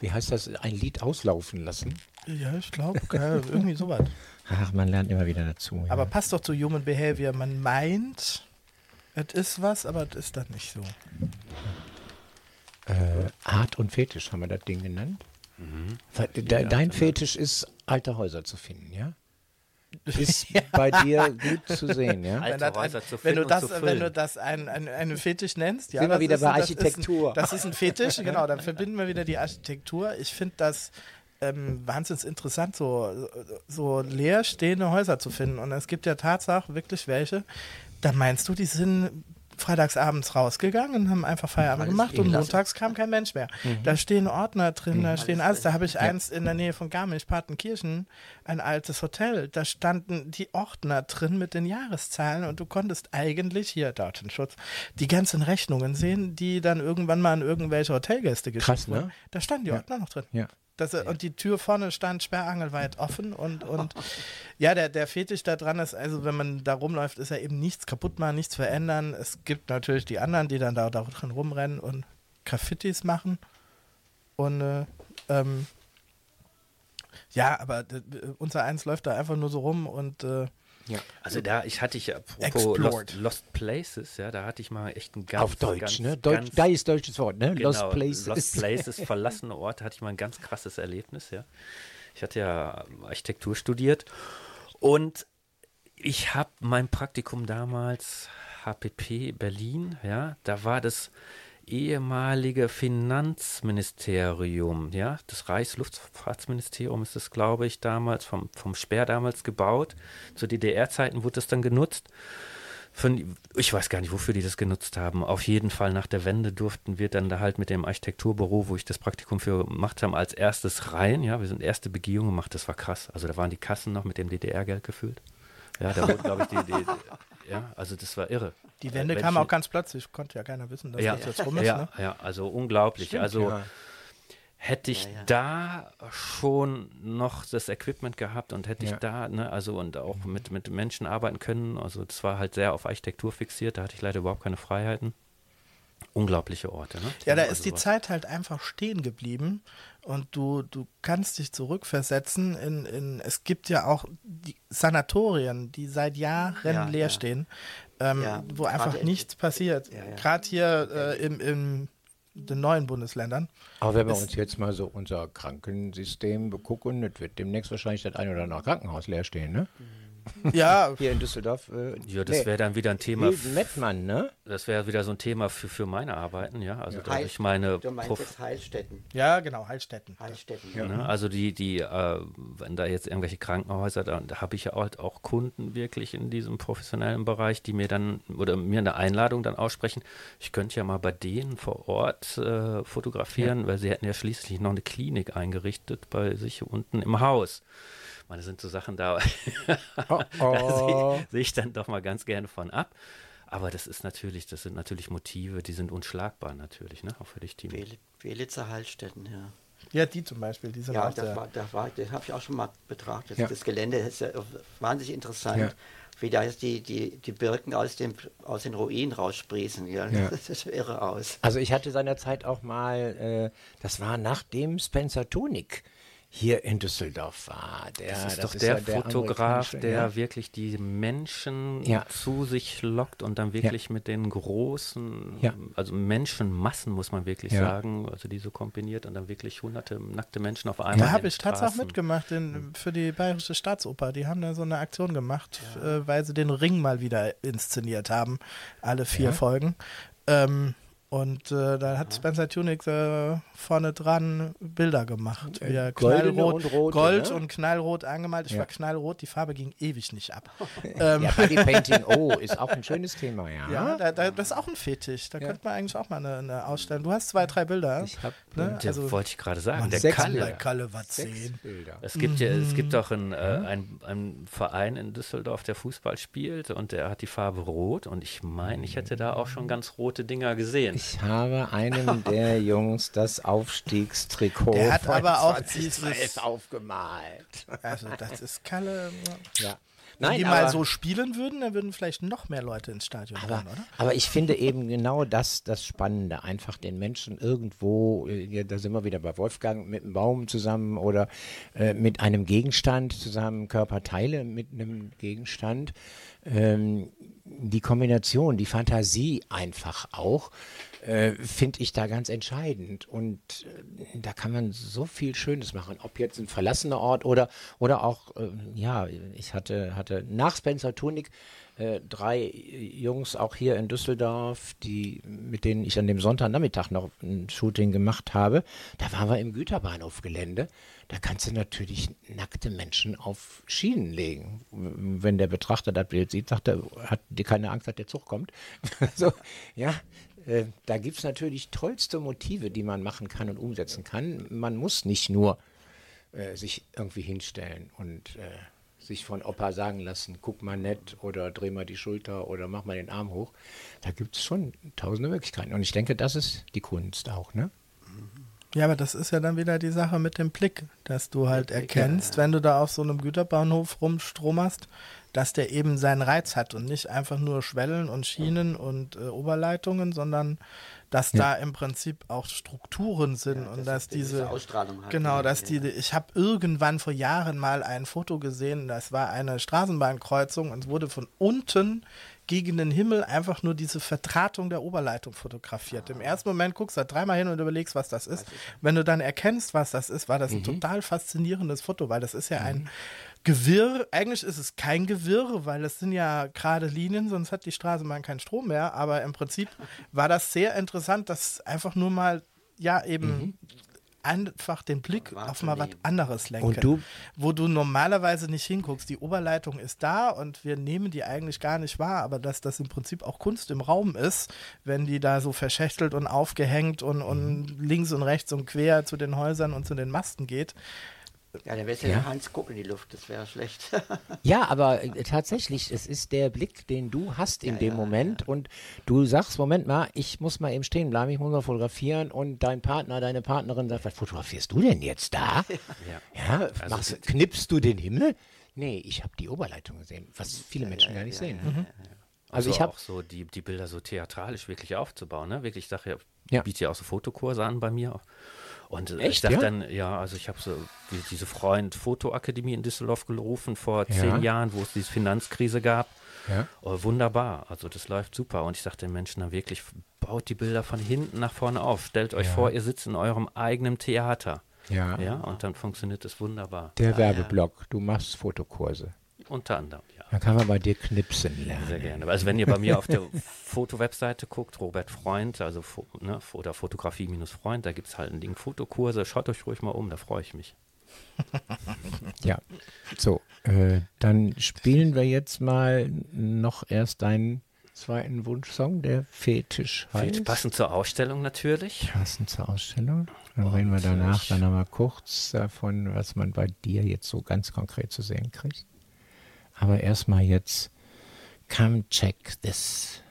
Wie heißt das? Ein Lied auslaufen lassen? Ja, ich glaube, irgendwie sowas. <laughs> Ach, man lernt immer wieder dazu. Ja. Aber passt doch zu Human Behavior. Man meint, es ist was, aber es ist das nicht so. äh, Art und Fetisch haben wir das Ding genannt. De dein Fetisch ist, alte Häuser zu finden, ja? Ist <laughs> bei dir gut zu sehen, ja? Alte Wenn, das ein, Häuser zu wenn, finden du das, wenn du das ein, ein, einen Fetisch nennst, ja, Sind wir das wieder ist, bei ein- das ist Architektur. Ein, das ist ein Fetisch, <laughs> genau, dann verbinden wir wieder die Architektur. Ich finde das ähm, wahnsinnig interessant, so, so leer stehende Häuser zu finden. Und es gibt ja Tatsache wirklich welche, da meinst du, die sind freitagsabends rausgegangen und haben einfach Feierabend Alles gemacht stehen und montags kam kein Mensch mehr. Da stehen Ordner drin, da stehen alles. Da habe ich eins in der Nähe von Garmisch-Partenkirchen, ein altes Hotel. Da standen die Ordner drin mit den Jahreszahlen und du konntest eigentlich hier Datenschutz die ganzen Rechnungen sehen, die dann irgendwann mal an irgendwelche Hotelgäste geschickt Krass, ne? wurden. Da standen die Ordner noch drin. Ja. Das, äh, und die Tür vorne stand sperrangelweit offen und, und <laughs> ja, der, der Fetisch da dran ist, also wenn man da rumläuft, ist ja eben nichts kaputt machen, nichts verändern. Es gibt natürlich die anderen, die dann da, da drin rumrennen und Graffitis machen. Und äh, ähm, ja, aber äh, unser eins läuft da einfach nur so rum und äh, Also da, ich hatte ich, apropos. Lost, Lost Places, ja, da hatte ich mal echt ein ganz, Auf Deutsch, ganz, ne? Deutsch, ganz, da ist deutsches Wort, ne? genau, Lost Places. Lost <laughs> Places, verlassene Orte, hatte ich mal ein ganz krasses Erlebnis, ja. Ich hatte ja Architektur studiert und ich habe mein Praktikum damals HPP Berlin, ja, da war das ehemalige Finanzministerium, ja, das Reichsluftfahrtsministerium ist es, glaube ich, damals, vom, vom Speer damals gebaut. Zu DDR-Zeiten wurde das dann genutzt. Von, ich weiß gar nicht, wofür die das genutzt haben. Auf jeden Fall nach der Wende durften wir dann da halt mit dem Architekturbüro, wo ich das Praktikum für gemacht habe, als erstes rein. Ja, wir sind erste Begehung gemacht. Das war krass. Also da waren die Kassen noch mit dem DDR-Geld gefüllt. Ja, da wurden, glaube ich, die, die, ja, also das war irre. die Wende Äh, kam Menschen- auch ganz plötzlich. Konnte ja keiner wissen, dass ja, das jetzt rum ist. ja, Ne? ja, also unglaublich. also ja. hätte ich Ja, ja. da schon noch das Equipment gehabt und hätte Ja. ich da, ne, also und auch mit, mit Menschen arbeiten können, also das war halt sehr auf Architektur fixiert, da hatte ich leider überhaupt keine Freiheiten. Unglaubliche Orte, ne? Ja, da Also ist die sowas. Zeit halt einfach stehen geblieben und du, du kannst dich zurückversetzen in, in, es gibt ja auch die Sanatorien, die seit Jahren Ja, leer ja. stehen, ähm, Ja, wo einfach gerade in- nichts passiert. Ja, ja. Gerade hier äh, im, im den neuen Bundesländern. Aber wenn wir uns jetzt mal so unser Krankensystem begucken, das wird demnächst wahrscheinlich das ein oder andere Krankenhaus leer stehen, ne? Ja, <laughs> Hier in Düsseldorf. Äh, Ja, das wäre dann wieder ein Thema. Mettmann, ne? Das wäre wieder so ein Thema für, für meine Arbeiten, ja. Also da Heil- ich meine Du meinst Prof jetzt Heilstätten. ja, genau, Heilstätten. Heilstätten. Ne? Also die, die, äh, wenn da jetzt irgendwelche Krankenhäuser, da, da habe ich ja halt auch Kunden wirklich in diesem professionellen Bereich, die mir dann oder mir eine Einladung dann aussprechen. Ich könnte ja mal bei denen vor Ort äh, fotografieren, weil sie hätten ja schließlich noch eine Klinik eingerichtet bei sich unten im Haus. Ich meine, das sind so Sachen da, <laughs> Oh, da oh. sehe seh ich dann doch mal ganz gerne von ab. Aber das ist natürlich, das sind natürlich Motive, die sind unschlagbar natürlich, ne? Auch für dich, Timo. Wel- Welitzer Heilstätten, ja. Ja, die zum Beispiel, die sind Ja, auch das sehr. war, das war, das habe ich auch schon mal betrachtet. Ja. Das Gelände ist ja wahnsinnig interessant, Ja. wie da jetzt die, die, die Birken aus, dem, aus den Ruinen raussprießen. Ja. Ja. Das sieht irre aus. Also ich hatte seinerzeit auch mal, äh, das war nachdem Spencer Tunick hier in Düsseldorf war. Der, Das ist doch der, ja der Fotograf, der ja. wirklich die Menschen Ja. zu sich lockt und dann wirklich mit den großen, Ja. also Menschenmassen, muss man wirklich Ja. sagen, also die so kombiniert und dann wirklich hunderte nackte Menschen auf einmal. Da habe ich tatsächlich mitgemacht in, für die Bayerische Staatsoper. Die haben da so eine Aktion gemacht, äh, weil sie den Ring mal wieder inszeniert haben. Alle vier Folgen. Ähm, und äh, da hat Spencer Tunick äh, vorne dran Bilder gemacht. Er goldene knallrot, und rote, Gold ne? und knallrot angemalt. Ich Ja. war knallrot, die Farbe ging ewig nicht ab. <laughs> ähm, Ja, Body <laughs> Painting, oh, ist auch ein schönes Thema, ja. ja, da, da, das ist auch ein Fetisch. Da Ja. könnte man eigentlich auch mal eine, eine ausstellen. Du hast zwei, drei Bilder. Ich hab ne? Der Also, wollte ich gerade sagen, der sechs Kalle. Bilder. Kalle was Sechs sehen. Bilder. Es gibt ja, es Mhm. gibt auch einen, äh, einen, einen Verein in Düsseldorf, der Fußball spielt und der hat die Farbe rot und ich meine, ich hätte da auch schon ganz rote Dinger gesehen. Ich habe einem <laughs> der Jungs das Aufstiegstrikot Der hat von aber auch 2012 dieses- aufgemalt. Also, das ist Kalle. Ja. Wenn Nein, die aber, mal so spielen würden, dann würden vielleicht noch mehr Leute ins Stadion aber, kommen, oder? aber ich finde eben genau das das Spannende. Einfach den Menschen irgendwo, äh, da sind wir wieder bei Wolfgang, mit einem Baum zusammen oder äh, mit einem Gegenstand zusammen, Körperteile mit einem Gegenstand. Ähm, die Kombination, die Fantasie einfach auch, äh, finde ich da ganz entscheidend. Und äh, da kann man so viel Schönes machen, ob jetzt ein verlassener Ort oder, oder auch, äh, ja, ich hatte, hatte nach Spencer Tunik äh, drei Jungs auch hier in Düsseldorf, die, mit denen ich an dem Sonntagnachmittag noch ein Shooting gemacht habe. Da waren wir im Güterbahnhofgelände. Da kannst du natürlich nackte Menschen auf Schienen legen. Wenn der Betrachter das Bild sieht, sagt er, hat die keine Angst, dass der Zug kommt. <laughs> so, ja, äh, da gibt es natürlich tollste Motive, die man machen kann und umsetzen kann. Man muss nicht nur äh, sich irgendwie hinstellen und äh, sich von Opa sagen lassen, guck mal nett oder dreh mal die Schulter oder mach mal den Arm hoch. Da gibt es schon tausende Möglichkeiten. Und ich denke, das ist die Kunst auch, ne? Ja, aber das ist ja dann wieder die Sache mit dem Blick, dass du halt erkennst, wenn du da auf so einem Güterbahnhof rumstromerst, dass der eben seinen Reiz hat und nicht einfach nur Schwellen und Schienen und äh, Oberleitungen, sondern dass Ja. da im Prinzip auch Strukturen sind und dass diese diese Ausstrahlung hat, Genau, ja, dass ja. die ich habe irgendwann vor Jahren mal ein Foto gesehen, das war eine Straßenbahnkreuzung und es wurde von unten gegen den Himmel einfach nur diese Verdrahtung der Oberleitung fotografiert. Im ersten Moment guckst du da dreimal hin und überlegst, was das ist. Wenn du dann erkennst, was das ist, war das ein Mhm. total faszinierendes Foto, weil das ist ja ein Gewirr. Eigentlich ist es kein Gewirr, weil es sind ja gerade Linien, sonst hat die Straßenbahn keinen Strom mehr. Aber im Prinzip war das sehr interessant, dass einfach nur mal, ja, eben Mhm. Einfach den Blick auf mal was anderes lenken. Und du- Wo du normalerweise nicht hinguckst. Die Oberleitung ist da und wir nehmen die eigentlich gar nicht wahr, aber dass das im Prinzip auch Kunst im Raum ist, wenn die da so verschächtelt und aufgehängt und, und Mhm. links und rechts und quer zu den Häusern und zu den Masten geht. Ja, dann wärst du Ja. ja. Hans gucken in die Luft, das wäre schlecht. <laughs> Ja, aber äh, tatsächlich, es ist der Blick, den du hast in dem Moment und du sagst, Moment mal, ich muss mal eben stehen bleiben, ich muss mal fotografieren und dein Partner, deine Partnerin sagt, was fotografierst du denn jetzt da? <laughs> Ja, Also machst, knippst du den Himmel? Nee, ich habe die Oberleitung gesehen, was viele Menschen gar nicht sehen. ne? Also Also, ich habe auch so die, die Bilder so theatralisch wirklich aufzubauen, ne? Wirklich, ich sage ja, Ja. biete ja auch so Fotokurse an bei mir. Und äh, ich Echt, dachte ja? dann, ja, also ich habe so die, diese Freund Fotoakademie in Düsseldorf gerufen vor Ja. zehn Jahren, wo es diese Finanzkrise gab. Ja. Oh, wunderbar, also das läuft super. Und ich sagte den Menschen dann wirklich, baut die Bilder von hinten nach vorne auf. Stellt euch vor, ihr sitzt in eurem eigenen Theater. Ja. Ja, und dann funktioniert es wunderbar. der Werbeblock, du machst Fotokurse. Unter anderem. Dann kann man bei dir knipsen lernen. Sehr gerne. Also wenn ihr bei mir auf der <laughs> Fotowebseite guckt, Robert Freund, also ne, oder Fotografie-Freund, da gibt es halt einen Link Fotokurse. Schaut euch ruhig mal um, da freue ich mich. <laughs> Ja, so, äh, dann spielen wir jetzt mal noch erst deinen zweiten Wunschsong, der Fetisch heißt. Passend zur Ausstellung natürlich. Passend zur Ausstellung. Dann reden wir danach dann nochmal kurz davon, was man bei dir jetzt so ganz konkret zu sehen kriegt. Aber erstmal jetzt, come check this.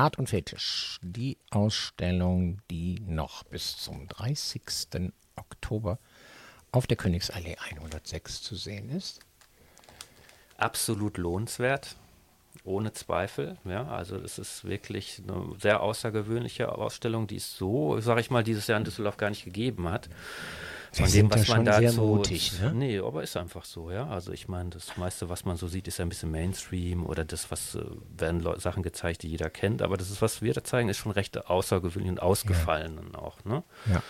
Art und Fetisch. Die Ausstellung, die noch bis zum 30. Oktober auf der Königsallee 106 zu sehen ist. absolut lohnenswert, ohne Zweifel. Ja, also es ist wirklich eine sehr außergewöhnliche Ausstellung, die es so, sage ich mal, dieses Jahr in Düsseldorf gar nicht gegeben hat. Sie sind da schon sehr mutig, ne? Nee, aber ist einfach so, ja. Also ich meine, das meiste, was man so sieht, ist ja ein bisschen Mainstream oder das, was äh, werden Leu Sachen gezeigt, die jeder kennt. Aber das ist, was wir da zeigen, ist schon recht außergewöhnlich und ausgefallen dann auch, ne? Ja.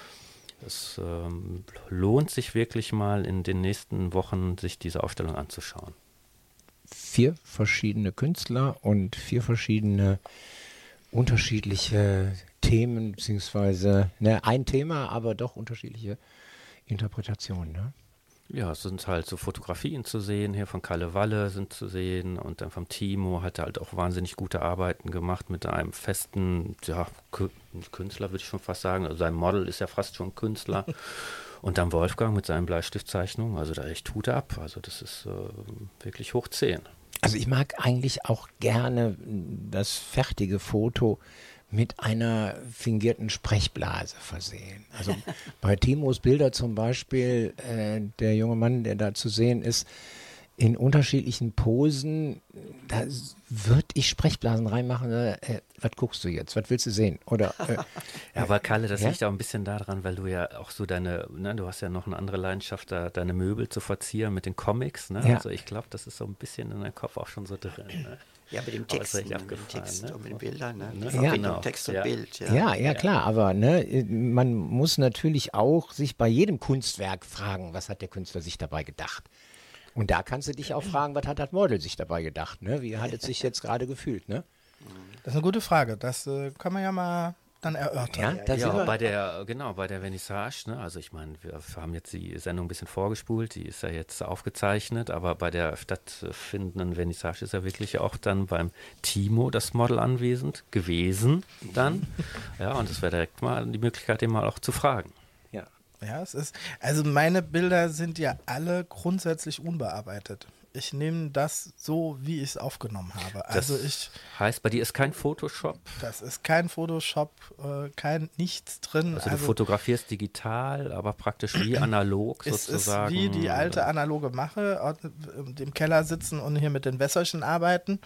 Es ähm, lohnt sich wirklich mal in den nächsten Wochen, sich diese Ausstellung anzuschauen. Vier verschiedene Künstler und vier verschiedene unterschiedliche Themen, beziehungsweise ne, ein Thema, aber doch unterschiedliche Interpretationen. Ne? Ja, es sind halt so Fotografien zu sehen, hier von Kalle Walle sind zu sehen und dann vom Timo hat er halt auch wahnsinnig gute Arbeiten gemacht mit einem festen, ja, Kü- Künstler würde ich schon fast sagen, also sein Model ist ja fast schon Künstler. <laughs> und dann Wolfgang mit seinen Bleistiftzeichnungen, also da echt Hut ab, also das ist äh, wirklich hoch 10. Also ich mag eigentlich auch gerne das fertige Foto mit einer fingierten Sprechblase versehen. Also <laughs> bei Timos Bilder zum Beispiel, äh, der junge Mann, der da zu sehen ist, in unterschiedlichen Posen, da würde ich Sprechblasen reinmachen. Äh, was guckst du jetzt? Was willst du sehen? Oder äh, <laughs> Ja, aber Kalle, das Ja? liegt auch ein bisschen daran, weil du ja auch so deine, ne, du hast ja noch eine andere Leidenschaft, da, deine Möbel zu verzieren mit den Comics. Ne? Ja. Also ich glaube, das ist so ein bisschen in deinem Kopf auch schon so drin. Ne? Ja, mit dem Text, mit dem Text ne? und mit den Bildern. Ne? Ne? Verbindung Genau. Text und Ja. Bild. Ja. Ja, ja, klar, aber ne, man muss natürlich auch sich bei jedem Kunstwerk fragen, was hat der Künstler sich dabei gedacht? Und da kannst du dich auch fragen, was hat das Model sich dabei gedacht? Ne? Wie hat es sich jetzt gerade gefühlt? Ne? Das ist eine gute Frage. Das äh, kann man ja mal dann erörtern. Ja, Ja, wir- bei der, genau, bei der Vernissage, ne? also ich meine, wir haben jetzt die Sendung ein bisschen vorgespult, die ist ja jetzt aufgezeichnet, aber bei der stattfindenden Vernissage ist ja wirklich auch dann beim Timo das Model anwesend gewesen dann. <laughs> Ja, und es wäre direkt mal die Möglichkeit, den mal auch zu fragen. Ja. Ja, es ist. Also meine Bilder sind ja alle grundsätzlich unbearbeitet. Ich nehme das so, wie ich es aufgenommen habe. Also Das ich, Heißt, bei dir ist kein Photoshop, das ist kein Photoshop, äh, kein nichts drin. also, du fotografierst digital, aber praktisch wie <clears throat> analog es ist sozusagen. wie die alte analoge Mache, äh, im Keller sitzen und hier mit den Wässerchen arbeiten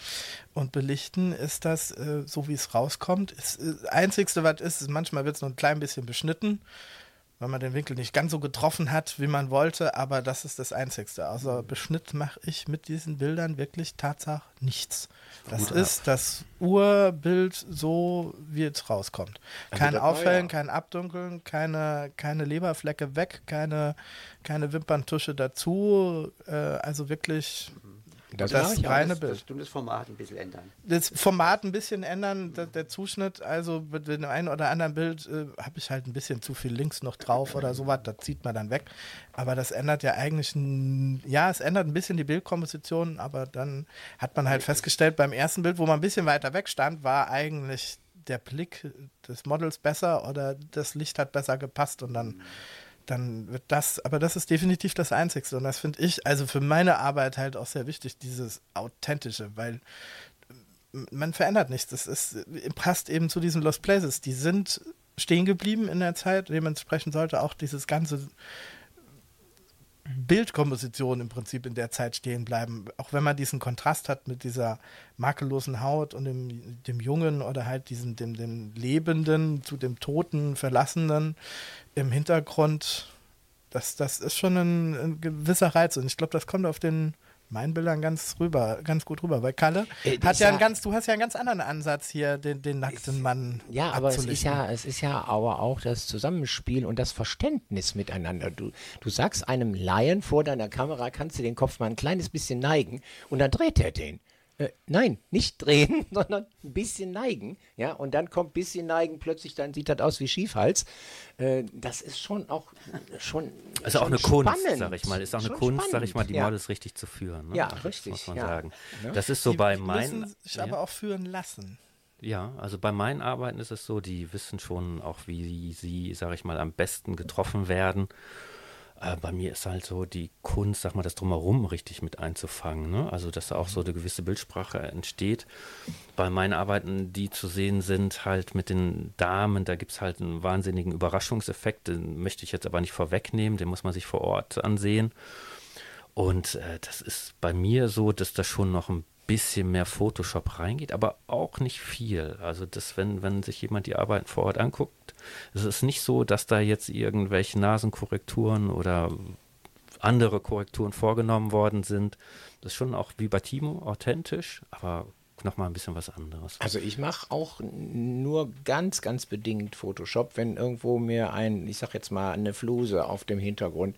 und belichten, ist das äh, so, wie es rauskommt. Das äh, Einzigste, was ist, ist, manchmal wird es nur ein klein bisschen beschnitten, weil man den Winkel nicht ganz so getroffen hat, wie man wollte, aber das ist das Einzigste. Außer Beschnitt mache ich mit diesen Bildern wirklich Tatsache nichts. Das ab. ist das Urbild so, wie es rauskommt. Kein Aufhellen, ja- kein Abdunkeln, keine, keine Leberflecke weg, keine, keine Wimperntusche dazu. Äh, also wirklich Das das, reine das, Bild. das, du das Format ein bisschen ändern. Das Format ein bisschen ändern, der, der Zuschnitt, also mit dem einen oder anderen Bild äh, habe ich halt ein bisschen zu viel links noch drauf oder sowas, das zieht man dann weg. Aber das ändert ja eigentlich, n- ja, es ändert ein bisschen die Bildkomposition, aber dann hat man halt festgestellt, beim ersten Bild, wo man ein bisschen weiter weg stand, war eigentlich der Blick des Models besser oder das Licht hat besser gepasst und dann dann wird das, aber das ist definitiv das Einzigste. Und das finde ich, also für meine Arbeit halt auch sehr wichtig, dieses Authentische, weil m- man verändert nichts. Das ist, passt eben zu diesen Lost Places. Die sind stehen geblieben in der Zeit. Dementsprechend sollte auch dieses ganze Bildkomposition im Prinzip in der Zeit stehen bleiben. Auch wenn man diesen Kontrast hat mit dieser makellosen Haut und dem, dem Jungen oder halt diesem, dem, dem Lebenden zu dem Toten, Verlassenen im Hintergrund. Das, das ist schon ein, ein gewisser Reiz. Und ich glaube, das kommt auf den meinen Bildern ganz rüber, ganz gut rüber. Weil Kalle Äh, hat ist ja ja- einen ganz, du hast ja einen ganz anderen Ansatz hier, den, den nackten Mann. Ja, aber es ist ja, es ist ja aber auch das Zusammenspiel und das Verständnis miteinander. Du, du sagst einem Laien vor deiner Kamera, kannst du den Kopf mal ein kleines bisschen neigen und dann dreht er den. Äh, nein, nicht <laughs> drehen, sondern ein bisschen neigen. Ja, und dann kommt ein bisschen neigen, plötzlich dann sieht das aus wie Schiefhals. Äh, das ist schon auch schon. Also auch schon eine Kunst, spannend. sag ich mal. Ist auch eine Schon Kunst, sag ich mal, die spannend, ja. Models richtig zu führen. Ne? Ja, Das richtig, Muss man ja. sagen. Ja. Das ist so die, bei meinen. müssen sich ja. aber auch führen lassen. Ja, also bei meinen Arbeiten ist es so, die wissen schon auch, wie sie, sag ich mal, am besten getroffen werden. Äh, bei mir ist halt so die Kunst, sag mal, das drumherum richtig mit einzufangen. Ne? Also, dass da auch so eine gewisse Bildsprache entsteht. Bei meinen Arbeiten, die zu sehen sind, halt mit den Damen, da gibt es halt einen wahnsinnigen Überraschungseffekt. Den möchte ich jetzt aber nicht vorwegnehmen, den muss man sich vor Ort ansehen. Und äh, das ist bei mir so, dass da schon noch ein bisschen mehr Photoshop reingeht, aber auch nicht viel. Also das, wenn, wenn sich jemand die Arbeiten vor Ort anguckt, es ist nicht so, dass da jetzt irgendwelche Nasenkorrekturen oder andere Korrekturen vorgenommen worden sind. Das ist schon auch wie bei Timo authentisch, aber nochmal ein bisschen was anderes. Also ich mache auch nur ganz, ganz bedingt Photoshop, wenn irgendwo mir ein, ich sag jetzt mal, eine Fluse auf dem Hintergrund,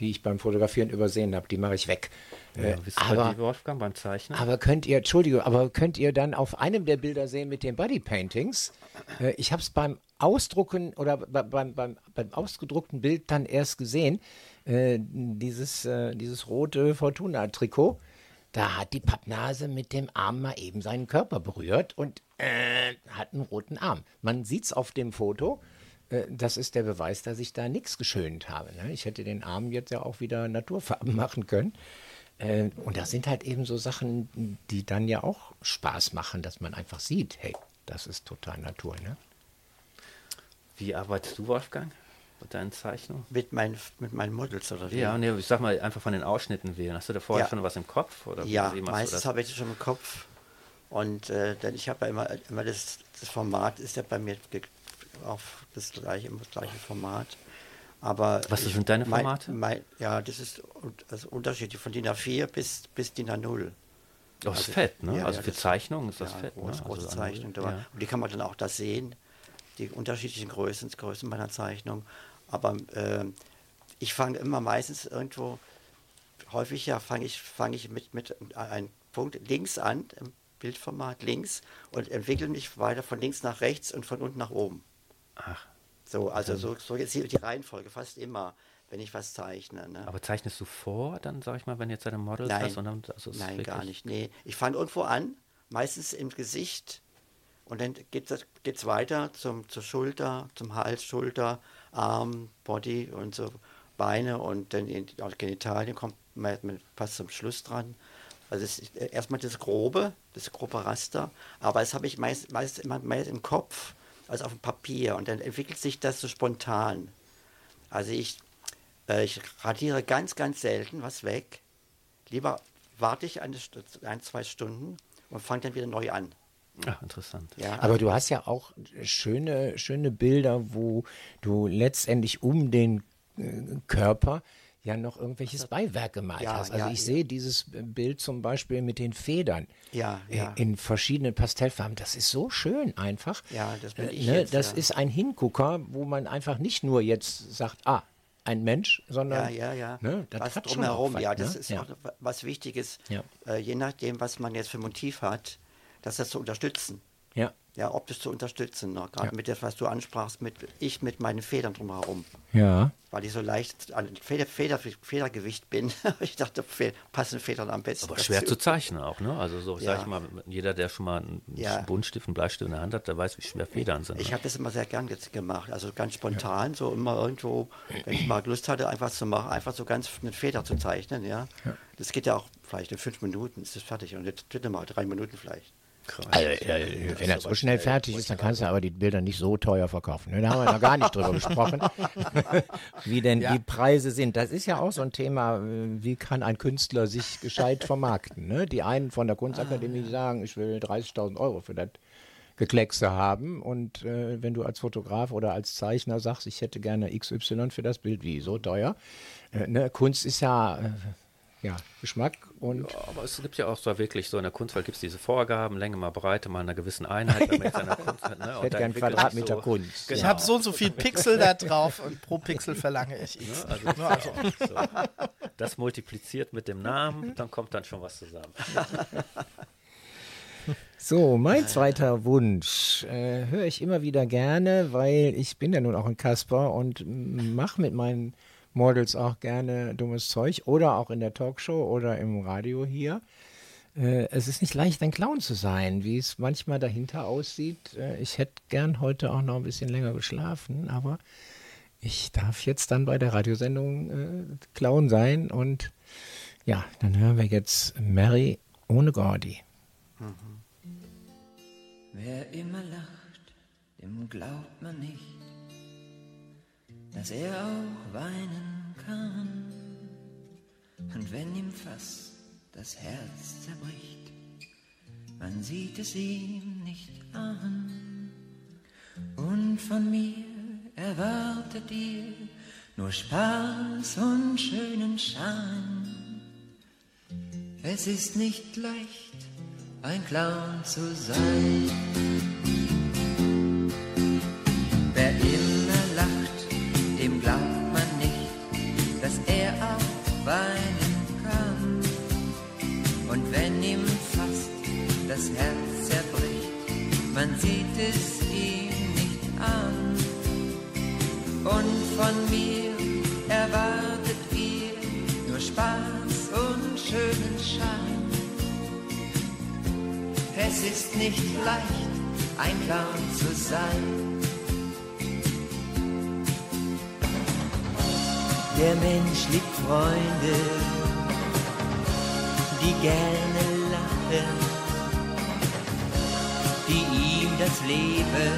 die ich beim Fotografieren übersehen habe, die mache ich weg. Ja, Äh, aber, Wolfgang beim Zeichnen? aber könnt ihr, Entschuldigung, aber könnt ihr dann auf einem der Bilder sehen mit den Bodypaintings? Äh, ich habe es beim Ausdrucken oder bei- beim, beim, beim ausgedruckten Bild dann erst gesehen, äh, dieses, äh, dieses rote Fortuna-Trikot. Da hat die Pappnase mit dem Arm mal eben seinen Körper berührt und äh, hat einen roten Arm. Man sieht es auf dem Foto. Äh, Das ist der Beweis, dass ich da nichts geschönt habe. Ne? Ich hätte den Arm jetzt ja auch wieder Naturfarben <laughs> machen können. Äh, Und das sind halt eben so Sachen, die dann ja auch Spaß machen, dass man einfach sieht, hey, das ist total Natur. Ne? Wie arbeitest du, Wolfgang, mit deinen Zeichnungen? Mit meinen, mit meinen Models oder wie? Ja, nee, ich sag mal einfach von den Ausschnitten wählen. Hast du da vorher Ja. schon was im Kopf? Oder Ja, meistens das? habe ich das schon im Kopf. Und äh, denn ich habe ja immer, immer das, das Format ist ja bei mir auf das gleiche, immer das gleiche Format. Aber Was sind deine mein- Formate? Mein, ja, das ist also unterschiedlich von DIN A4 bis, bis DIN A0. Oh, ist fett, ne? ja, also ja, für das- Zeichnungen ist das ja, fett, ne? Groß, große Also Zeichnung. A0, Da. ja. Und die kann man dann auch da sehen, die unterschiedlichen Größen, Größen meiner Zeichnung. Aber äh, ich fange immer meistens irgendwo, häufig ja, fange ich, fange ich mit, mit einem Punkt links an, im Bildformat links, und entwickle mich weiter von links nach rechts und von unten nach oben. Ach. So, also so, so jetzt hier die Reihenfolge, fast immer, wenn ich was zeichne. Ne? Aber zeichnest du vor, dann sag ich mal, wenn jetzt deine Models Nein, hast und dann also nein gar nicht. Nee, ich fange irgendwo an, meistens im Gesicht und dann geht es weiter zum, zur Schulter, zum Hals, Schulter, Arm, Body und so Beine und dann in die Genitalien kommt man, man fast zum Schluss dran. Also es ist erstmal das Grobe, das grobe Raster, aber das habe ich meist, meist immer mehr im Kopf als auf dem Papier und dann entwickelt sich das so spontan. Also ich, äh, ich radiere ganz, ganz selten was weg. Lieber warte ich eine, ein, zwei Stunden und fange dann wieder neu an. Ah, interessant. Ja, Aber du hast ja auch schöne, schöne Bilder, wo du letztendlich um den äh, Körper ja noch irgendwelches Beiwerk gemalt Ja, hast. Also ja, ich ja. sehe dieses Bild zum Beispiel mit den Federn Ja, äh, ja. in verschiedenen Pastellfarben. Das ist so schön einfach. Ja, das bin Äh, ich ne, jetzt, Das ja. ist ein Hingucker, wo man einfach nicht nur jetzt sagt, ah, ein Mensch, Ja, sondern ja, ja. Ne, das was hat drumherum, auch was, ja, das ne? ist Ja. auch was Wichtiges, Ja. äh, je nachdem, was man jetzt für Motiv hat, das das zu unterstützen. Ja. Ja, optisch zu unterstützen, ne? gerade Ja. mit dem, was du ansprachst, mit ich mit meinen Federn drumherum. Ja. Weil ich so leicht an Feder, Feder, Federgewicht bin. <laughs> ich dachte, Fe passen Federn am besten. Aber schwer dazu. zu zeichnen auch, ne? Also so, Ja. sag ich mal, jeder, der schon mal einen Ja. Buntstift, einen Bleistift in der Hand hat, der weiß, wie schwer Federn sind. Ich ne? habe das immer sehr gern gemacht, also ganz spontan, so immer irgendwo, wenn ich mal Lust hatte, einfach zu machen, einfach so ganz mit Feder zu zeichnen, ja. Das geht ja auch vielleicht in fünf Minuten, ist das fertig und jetzt bitte mal drei Minuten vielleicht. Also, äh, wenn er so schnell fertig ist, dann kannst du aber die Bilder nicht so teuer verkaufen. Ne? Da haben wir noch gar nicht drüber gesprochen, <laughs> wie denn die Preise sind. Das ist ja auch so ein Thema, äh, wie kann ein Künstler sich gescheit vermarkten. Ne? Die einen von der Kunstakademie sagen, ich will 30.000 Euro für das Gekleckse haben. Und äh, wenn du als Fotograf oder als Zeichner sagst, ich hätte gerne XY für das Bild, wie, so teuer? Äh, ne? Kunst ist ja, äh, ja Geschmack und Ja, aber es gibt ja auch so wirklich so in der Kunstwelt gibt es diese Vorgaben, Länge mal Breite, mal einer gewissen Einheit, wenn man jetzt an der <laughs> Kunst hat. Ne? Ich Und hätte gern Quadratmeter so, Kunst. Genau. Ich habe so und so viel Pixel da drauf und pro Pixel verlange ich X. Also, Nur also, so. Das multipliziert mit dem Namen, dann kommt dann schon was zusammen. <laughs> So, mein zweiter Wunsch äh, höre ich immer wieder gerne, weil ich bin ja nun auch ein Kasper und mache mit meinen Models auch gerne dummes Zeug oder auch in der Talkshow oder im Radio hier. Äh, es ist nicht leicht, ein Clown zu sein, wie es manchmal dahinter aussieht. Äh, ich hätte gern heute auch noch ein bisschen länger geschlafen, aber ich darf jetzt dann bei der Radiosendung äh, Clown sein und ja, dann hören wir jetzt Mary ohne Gordy. Wer immer lacht, dem glaubt man nicht, dass er auch weinen kann. Und wenn ihm fast das Herz zerbricht, man sieht es ihm nicht an. Und von mir erwartet ihr nur Spaß und schönen Schein. Es ist nicht leicht, ein Clown zu sein. Sieht es ihm nicht an. Und von mir erwartet ihr nur Spaß und schönen Schein. Es ist nicht leicht, ein Clown zu sein. Der Mensch liebt Freunde, die gerne lachen, die ihm das Leben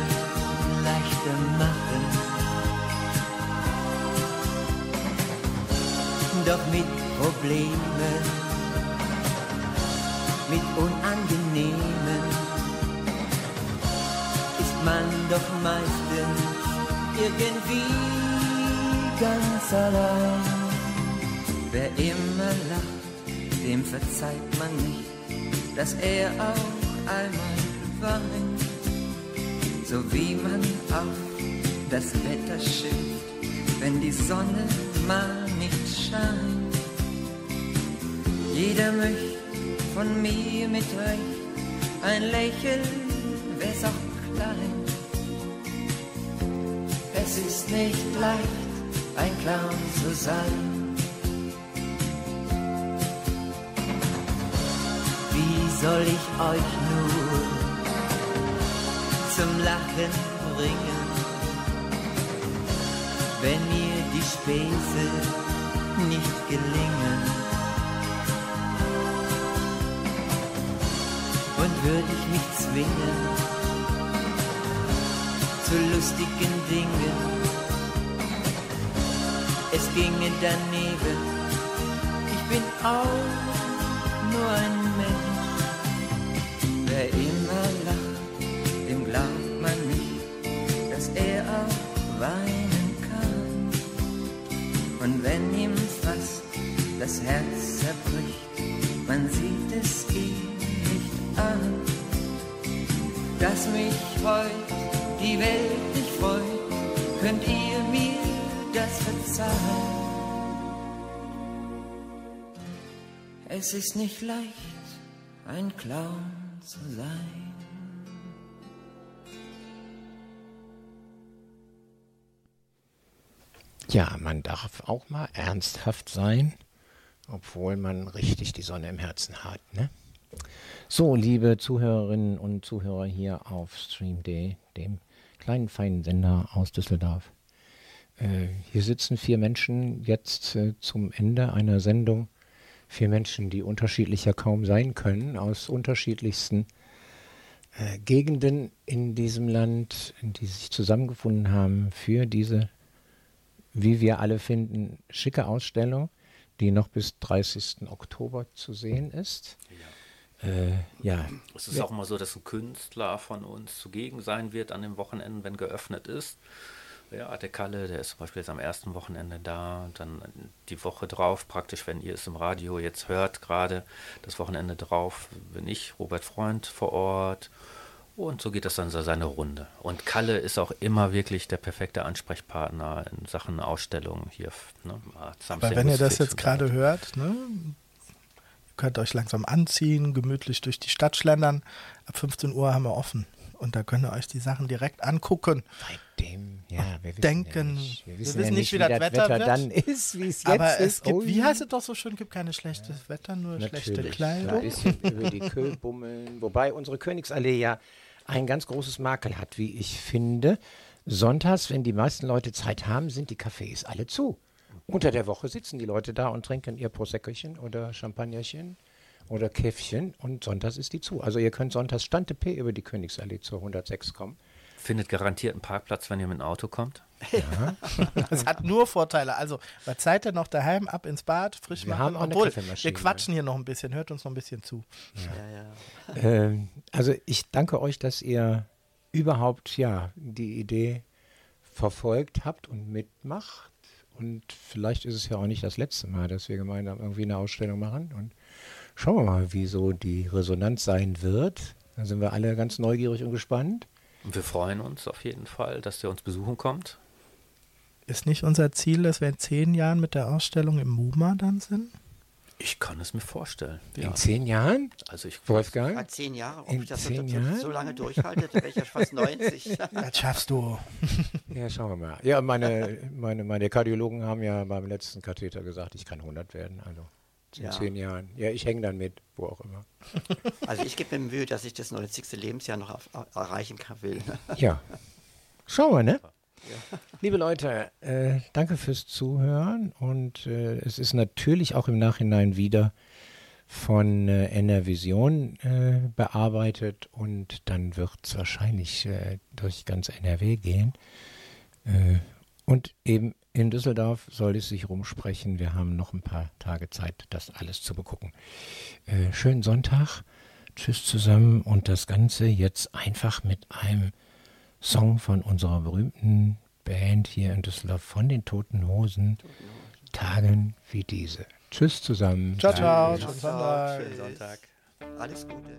leichter machen. Doch mit Problemen, mit Unangenehmen ist man doch meistens irgendwie ganz allein. Wer immer lacht, dem verzeiht man nicht, dass er auch einmal weint. So wie man auf das Wetter schimpft, wenn die Sonne mal nicht scheint. Jeder möchte von mir mit Recht ein Lächeln, wär's auch klein. Es ist nicht leicht, ein Clown zu sein. Wie soll ich euch nur zum Lachen bringen, wenn mir die Späße nicht gelingen? Und würde ich mich zwingen zu lustigen Dingen, es ginge daneben. Ich bin auch nur ein Mensch. Wer immer weinen kann. Und wenn ihm fast das Herz zerbricht, man sieht es ihm nicht an, dass mich heut die Welt nicht freut, könnt ihr mir das verzeihen. Es ist nicht leicht, ein Clown zu sein. Ja, man darf auch mal ernsthaft sein, obwohl man richtig die Sonne im Herzen hat. Ne? So, liebe Zuhörerinnen und Zuhörer hier auf Stream Day, dem kleinen feinen Sender aus Düsseldorf. Äh, hier sitzen vier Menschen jetzt äh, zum Ende einer Sendung. Vier Menschen, die unterschiedlicher kaum sein können, aus unterschiedlichsten äh, Gegenden in diesem Land, die sich zusammengefunden haben für diese, wie wir alle finden, schicke Ausstellung, die noch bis 30. Oktober zu sehen ist. Äh, ja. Es ist auch mal so, dass ein Künstler von uns zugegen sein wird an dem Wochenende, wenn geöffnet ist. Ja, der Kalle, der ist zum Beispiel jetzt am ersten Wochenende da, dann die Woche drauf, praktisch, wenn ihr es im Radio jetzt hört, gerade das Wochenende drauf, bin ich, Robert Freund, vor Ort. Und so geht das dann so seine Runde. Und Kalle ist auch immer wirklich der perfekte Ansprechpartner in Sachen Ausstellung hier. Ne? Aber wenn ihr das jetzt gerade hört, ne, ihr könnt euch langsam anziehen, gemütlich durch die Stadt schlendern. Ab 15 Uhr haben wir offen. Und da könnt ihr euch die Sachen direkt angucken. Bei dem, ja, wir wissen denken. ja nicht, wir wir wissen wissen ja nicht, wie das Wetter wird. dann ist, wie es jetzt Aber es ist. gibt, Oh wie ja. heißt es doch so schön, gibt keine schlechtes Wetter, nur schlechte Natürlich, Kleidung. Ein bisschen über die Köhl bummeln. Wobei unsere Königsallee ja ein ganz großes Makel hat, wie ich finde. Sonntags, wenn die meisten Leute Zeit haben, sind die Cafés alle zu. Unter der Woche sitzen die Leute da und trinken ihr Proseccochen oder Champagnerchen oder Käffchen und sonntags ist die zu. Also ihr könnt sonntags Stante-P über die Königsallee zur 106 kommen. Findet garantiert einen Parkplatz, wenn ihr mit dem Auto kommt. Ja. <laughs> Das hat nur Vorteile. Also, was seid ihr noch daheim, ab ins Bad, frisch Wir machen? haben Obwohl, Kaffeemaschine. wir quatschen hier noch ein bisschen, hört uns noch ein bisschen zu. Ja, ja. Ähm, also ich danke euch, dass ihr überhaupt ja die Idee verfolgt habt und mitmacht. Und vielleicht ist es ja auch nicht das letzte Mal, dass wir gemeinsam irgendwie eine Ausstellung machen. Und schauen wir mal, wie so die Resonanz sein wird. Da sind wir alle ganz neugierig und gespannt. Und wir freuen uns auf jeden Fall, dass ihr uns besuchen kommt. Ist nicht unser Ziel, dass wir in zehn Jahren mit der Ausstellung im MoMA dann sind? Ich kann es mir vorstellen. In zehn Jahren? Also ich Wolfgang? Ah, zehn Jahre, ob In ich das so, zehn so, Jahren? so lange durchhalte, dann wäre ich ja fast 90. <laughs> Das schaffst du. <laughs> Ja, schauen wir mal. Ja, meine, meine, meine Kardiologen haben ja beim letzten Katheter gesagt, ich kann 100 werden. Also in Ja. zehn Jahren. Ja, ich hänge dann mit, wo auch immer. <laughs> Also ich gebe mir Mühe, dass ich das 90. Lebensjahr noch auf, auf, erreichen kann, will. <laughs> Ja. Schauen wir, ne? Liebe Leute, äh, danke fürs Zuhören und äh, es ist natürlich auch im Nachhinein wieder von äh, NR Vision äh, bearbeitet und dann wird es wahrscheinlich äh, durch ganz NRW gehen. Äh, und eben in Düsseldorf soll es sich rumsprechen. Wir haben noch ein paar Tage Zeit, das alles zu begucken. Äh, schönen Sonntag. Tschüss zusammen und das Ganze jetzt einfach mit einem Song von unserer berühmten Band hier in Düsseldorf von den Toten Hosen. Tagen wie diese. Tschüss zusammen. Ciao, ciao. Schönen Sonntag. Schönen Sonntag. Alles Gute.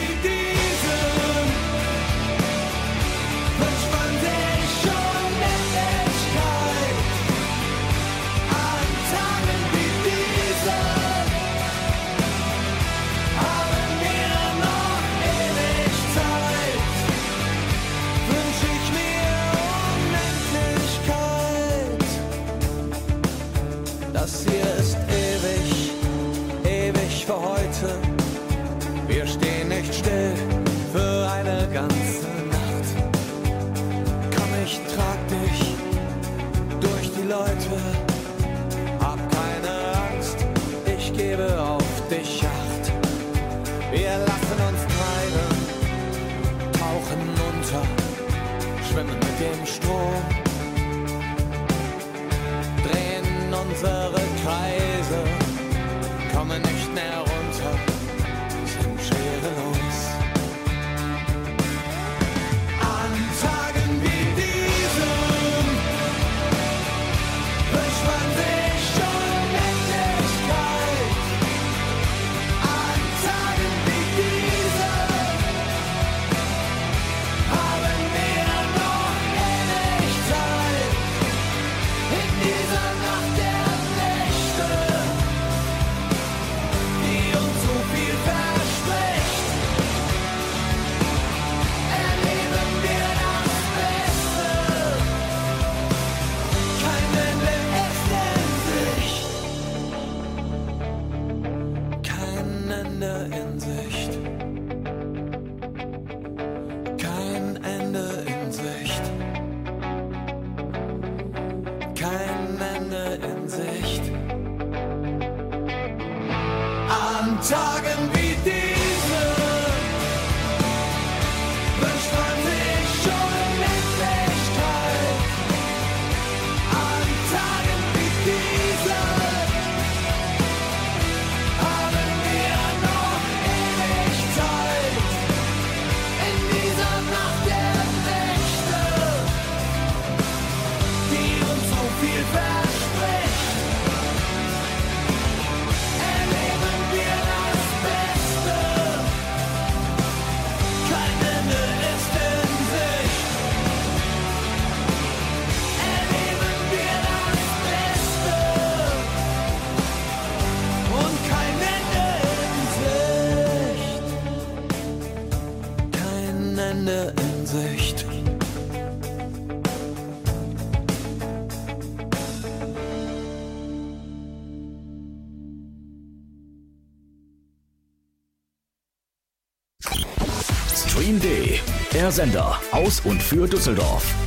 Sender aus und für Düsseldorf.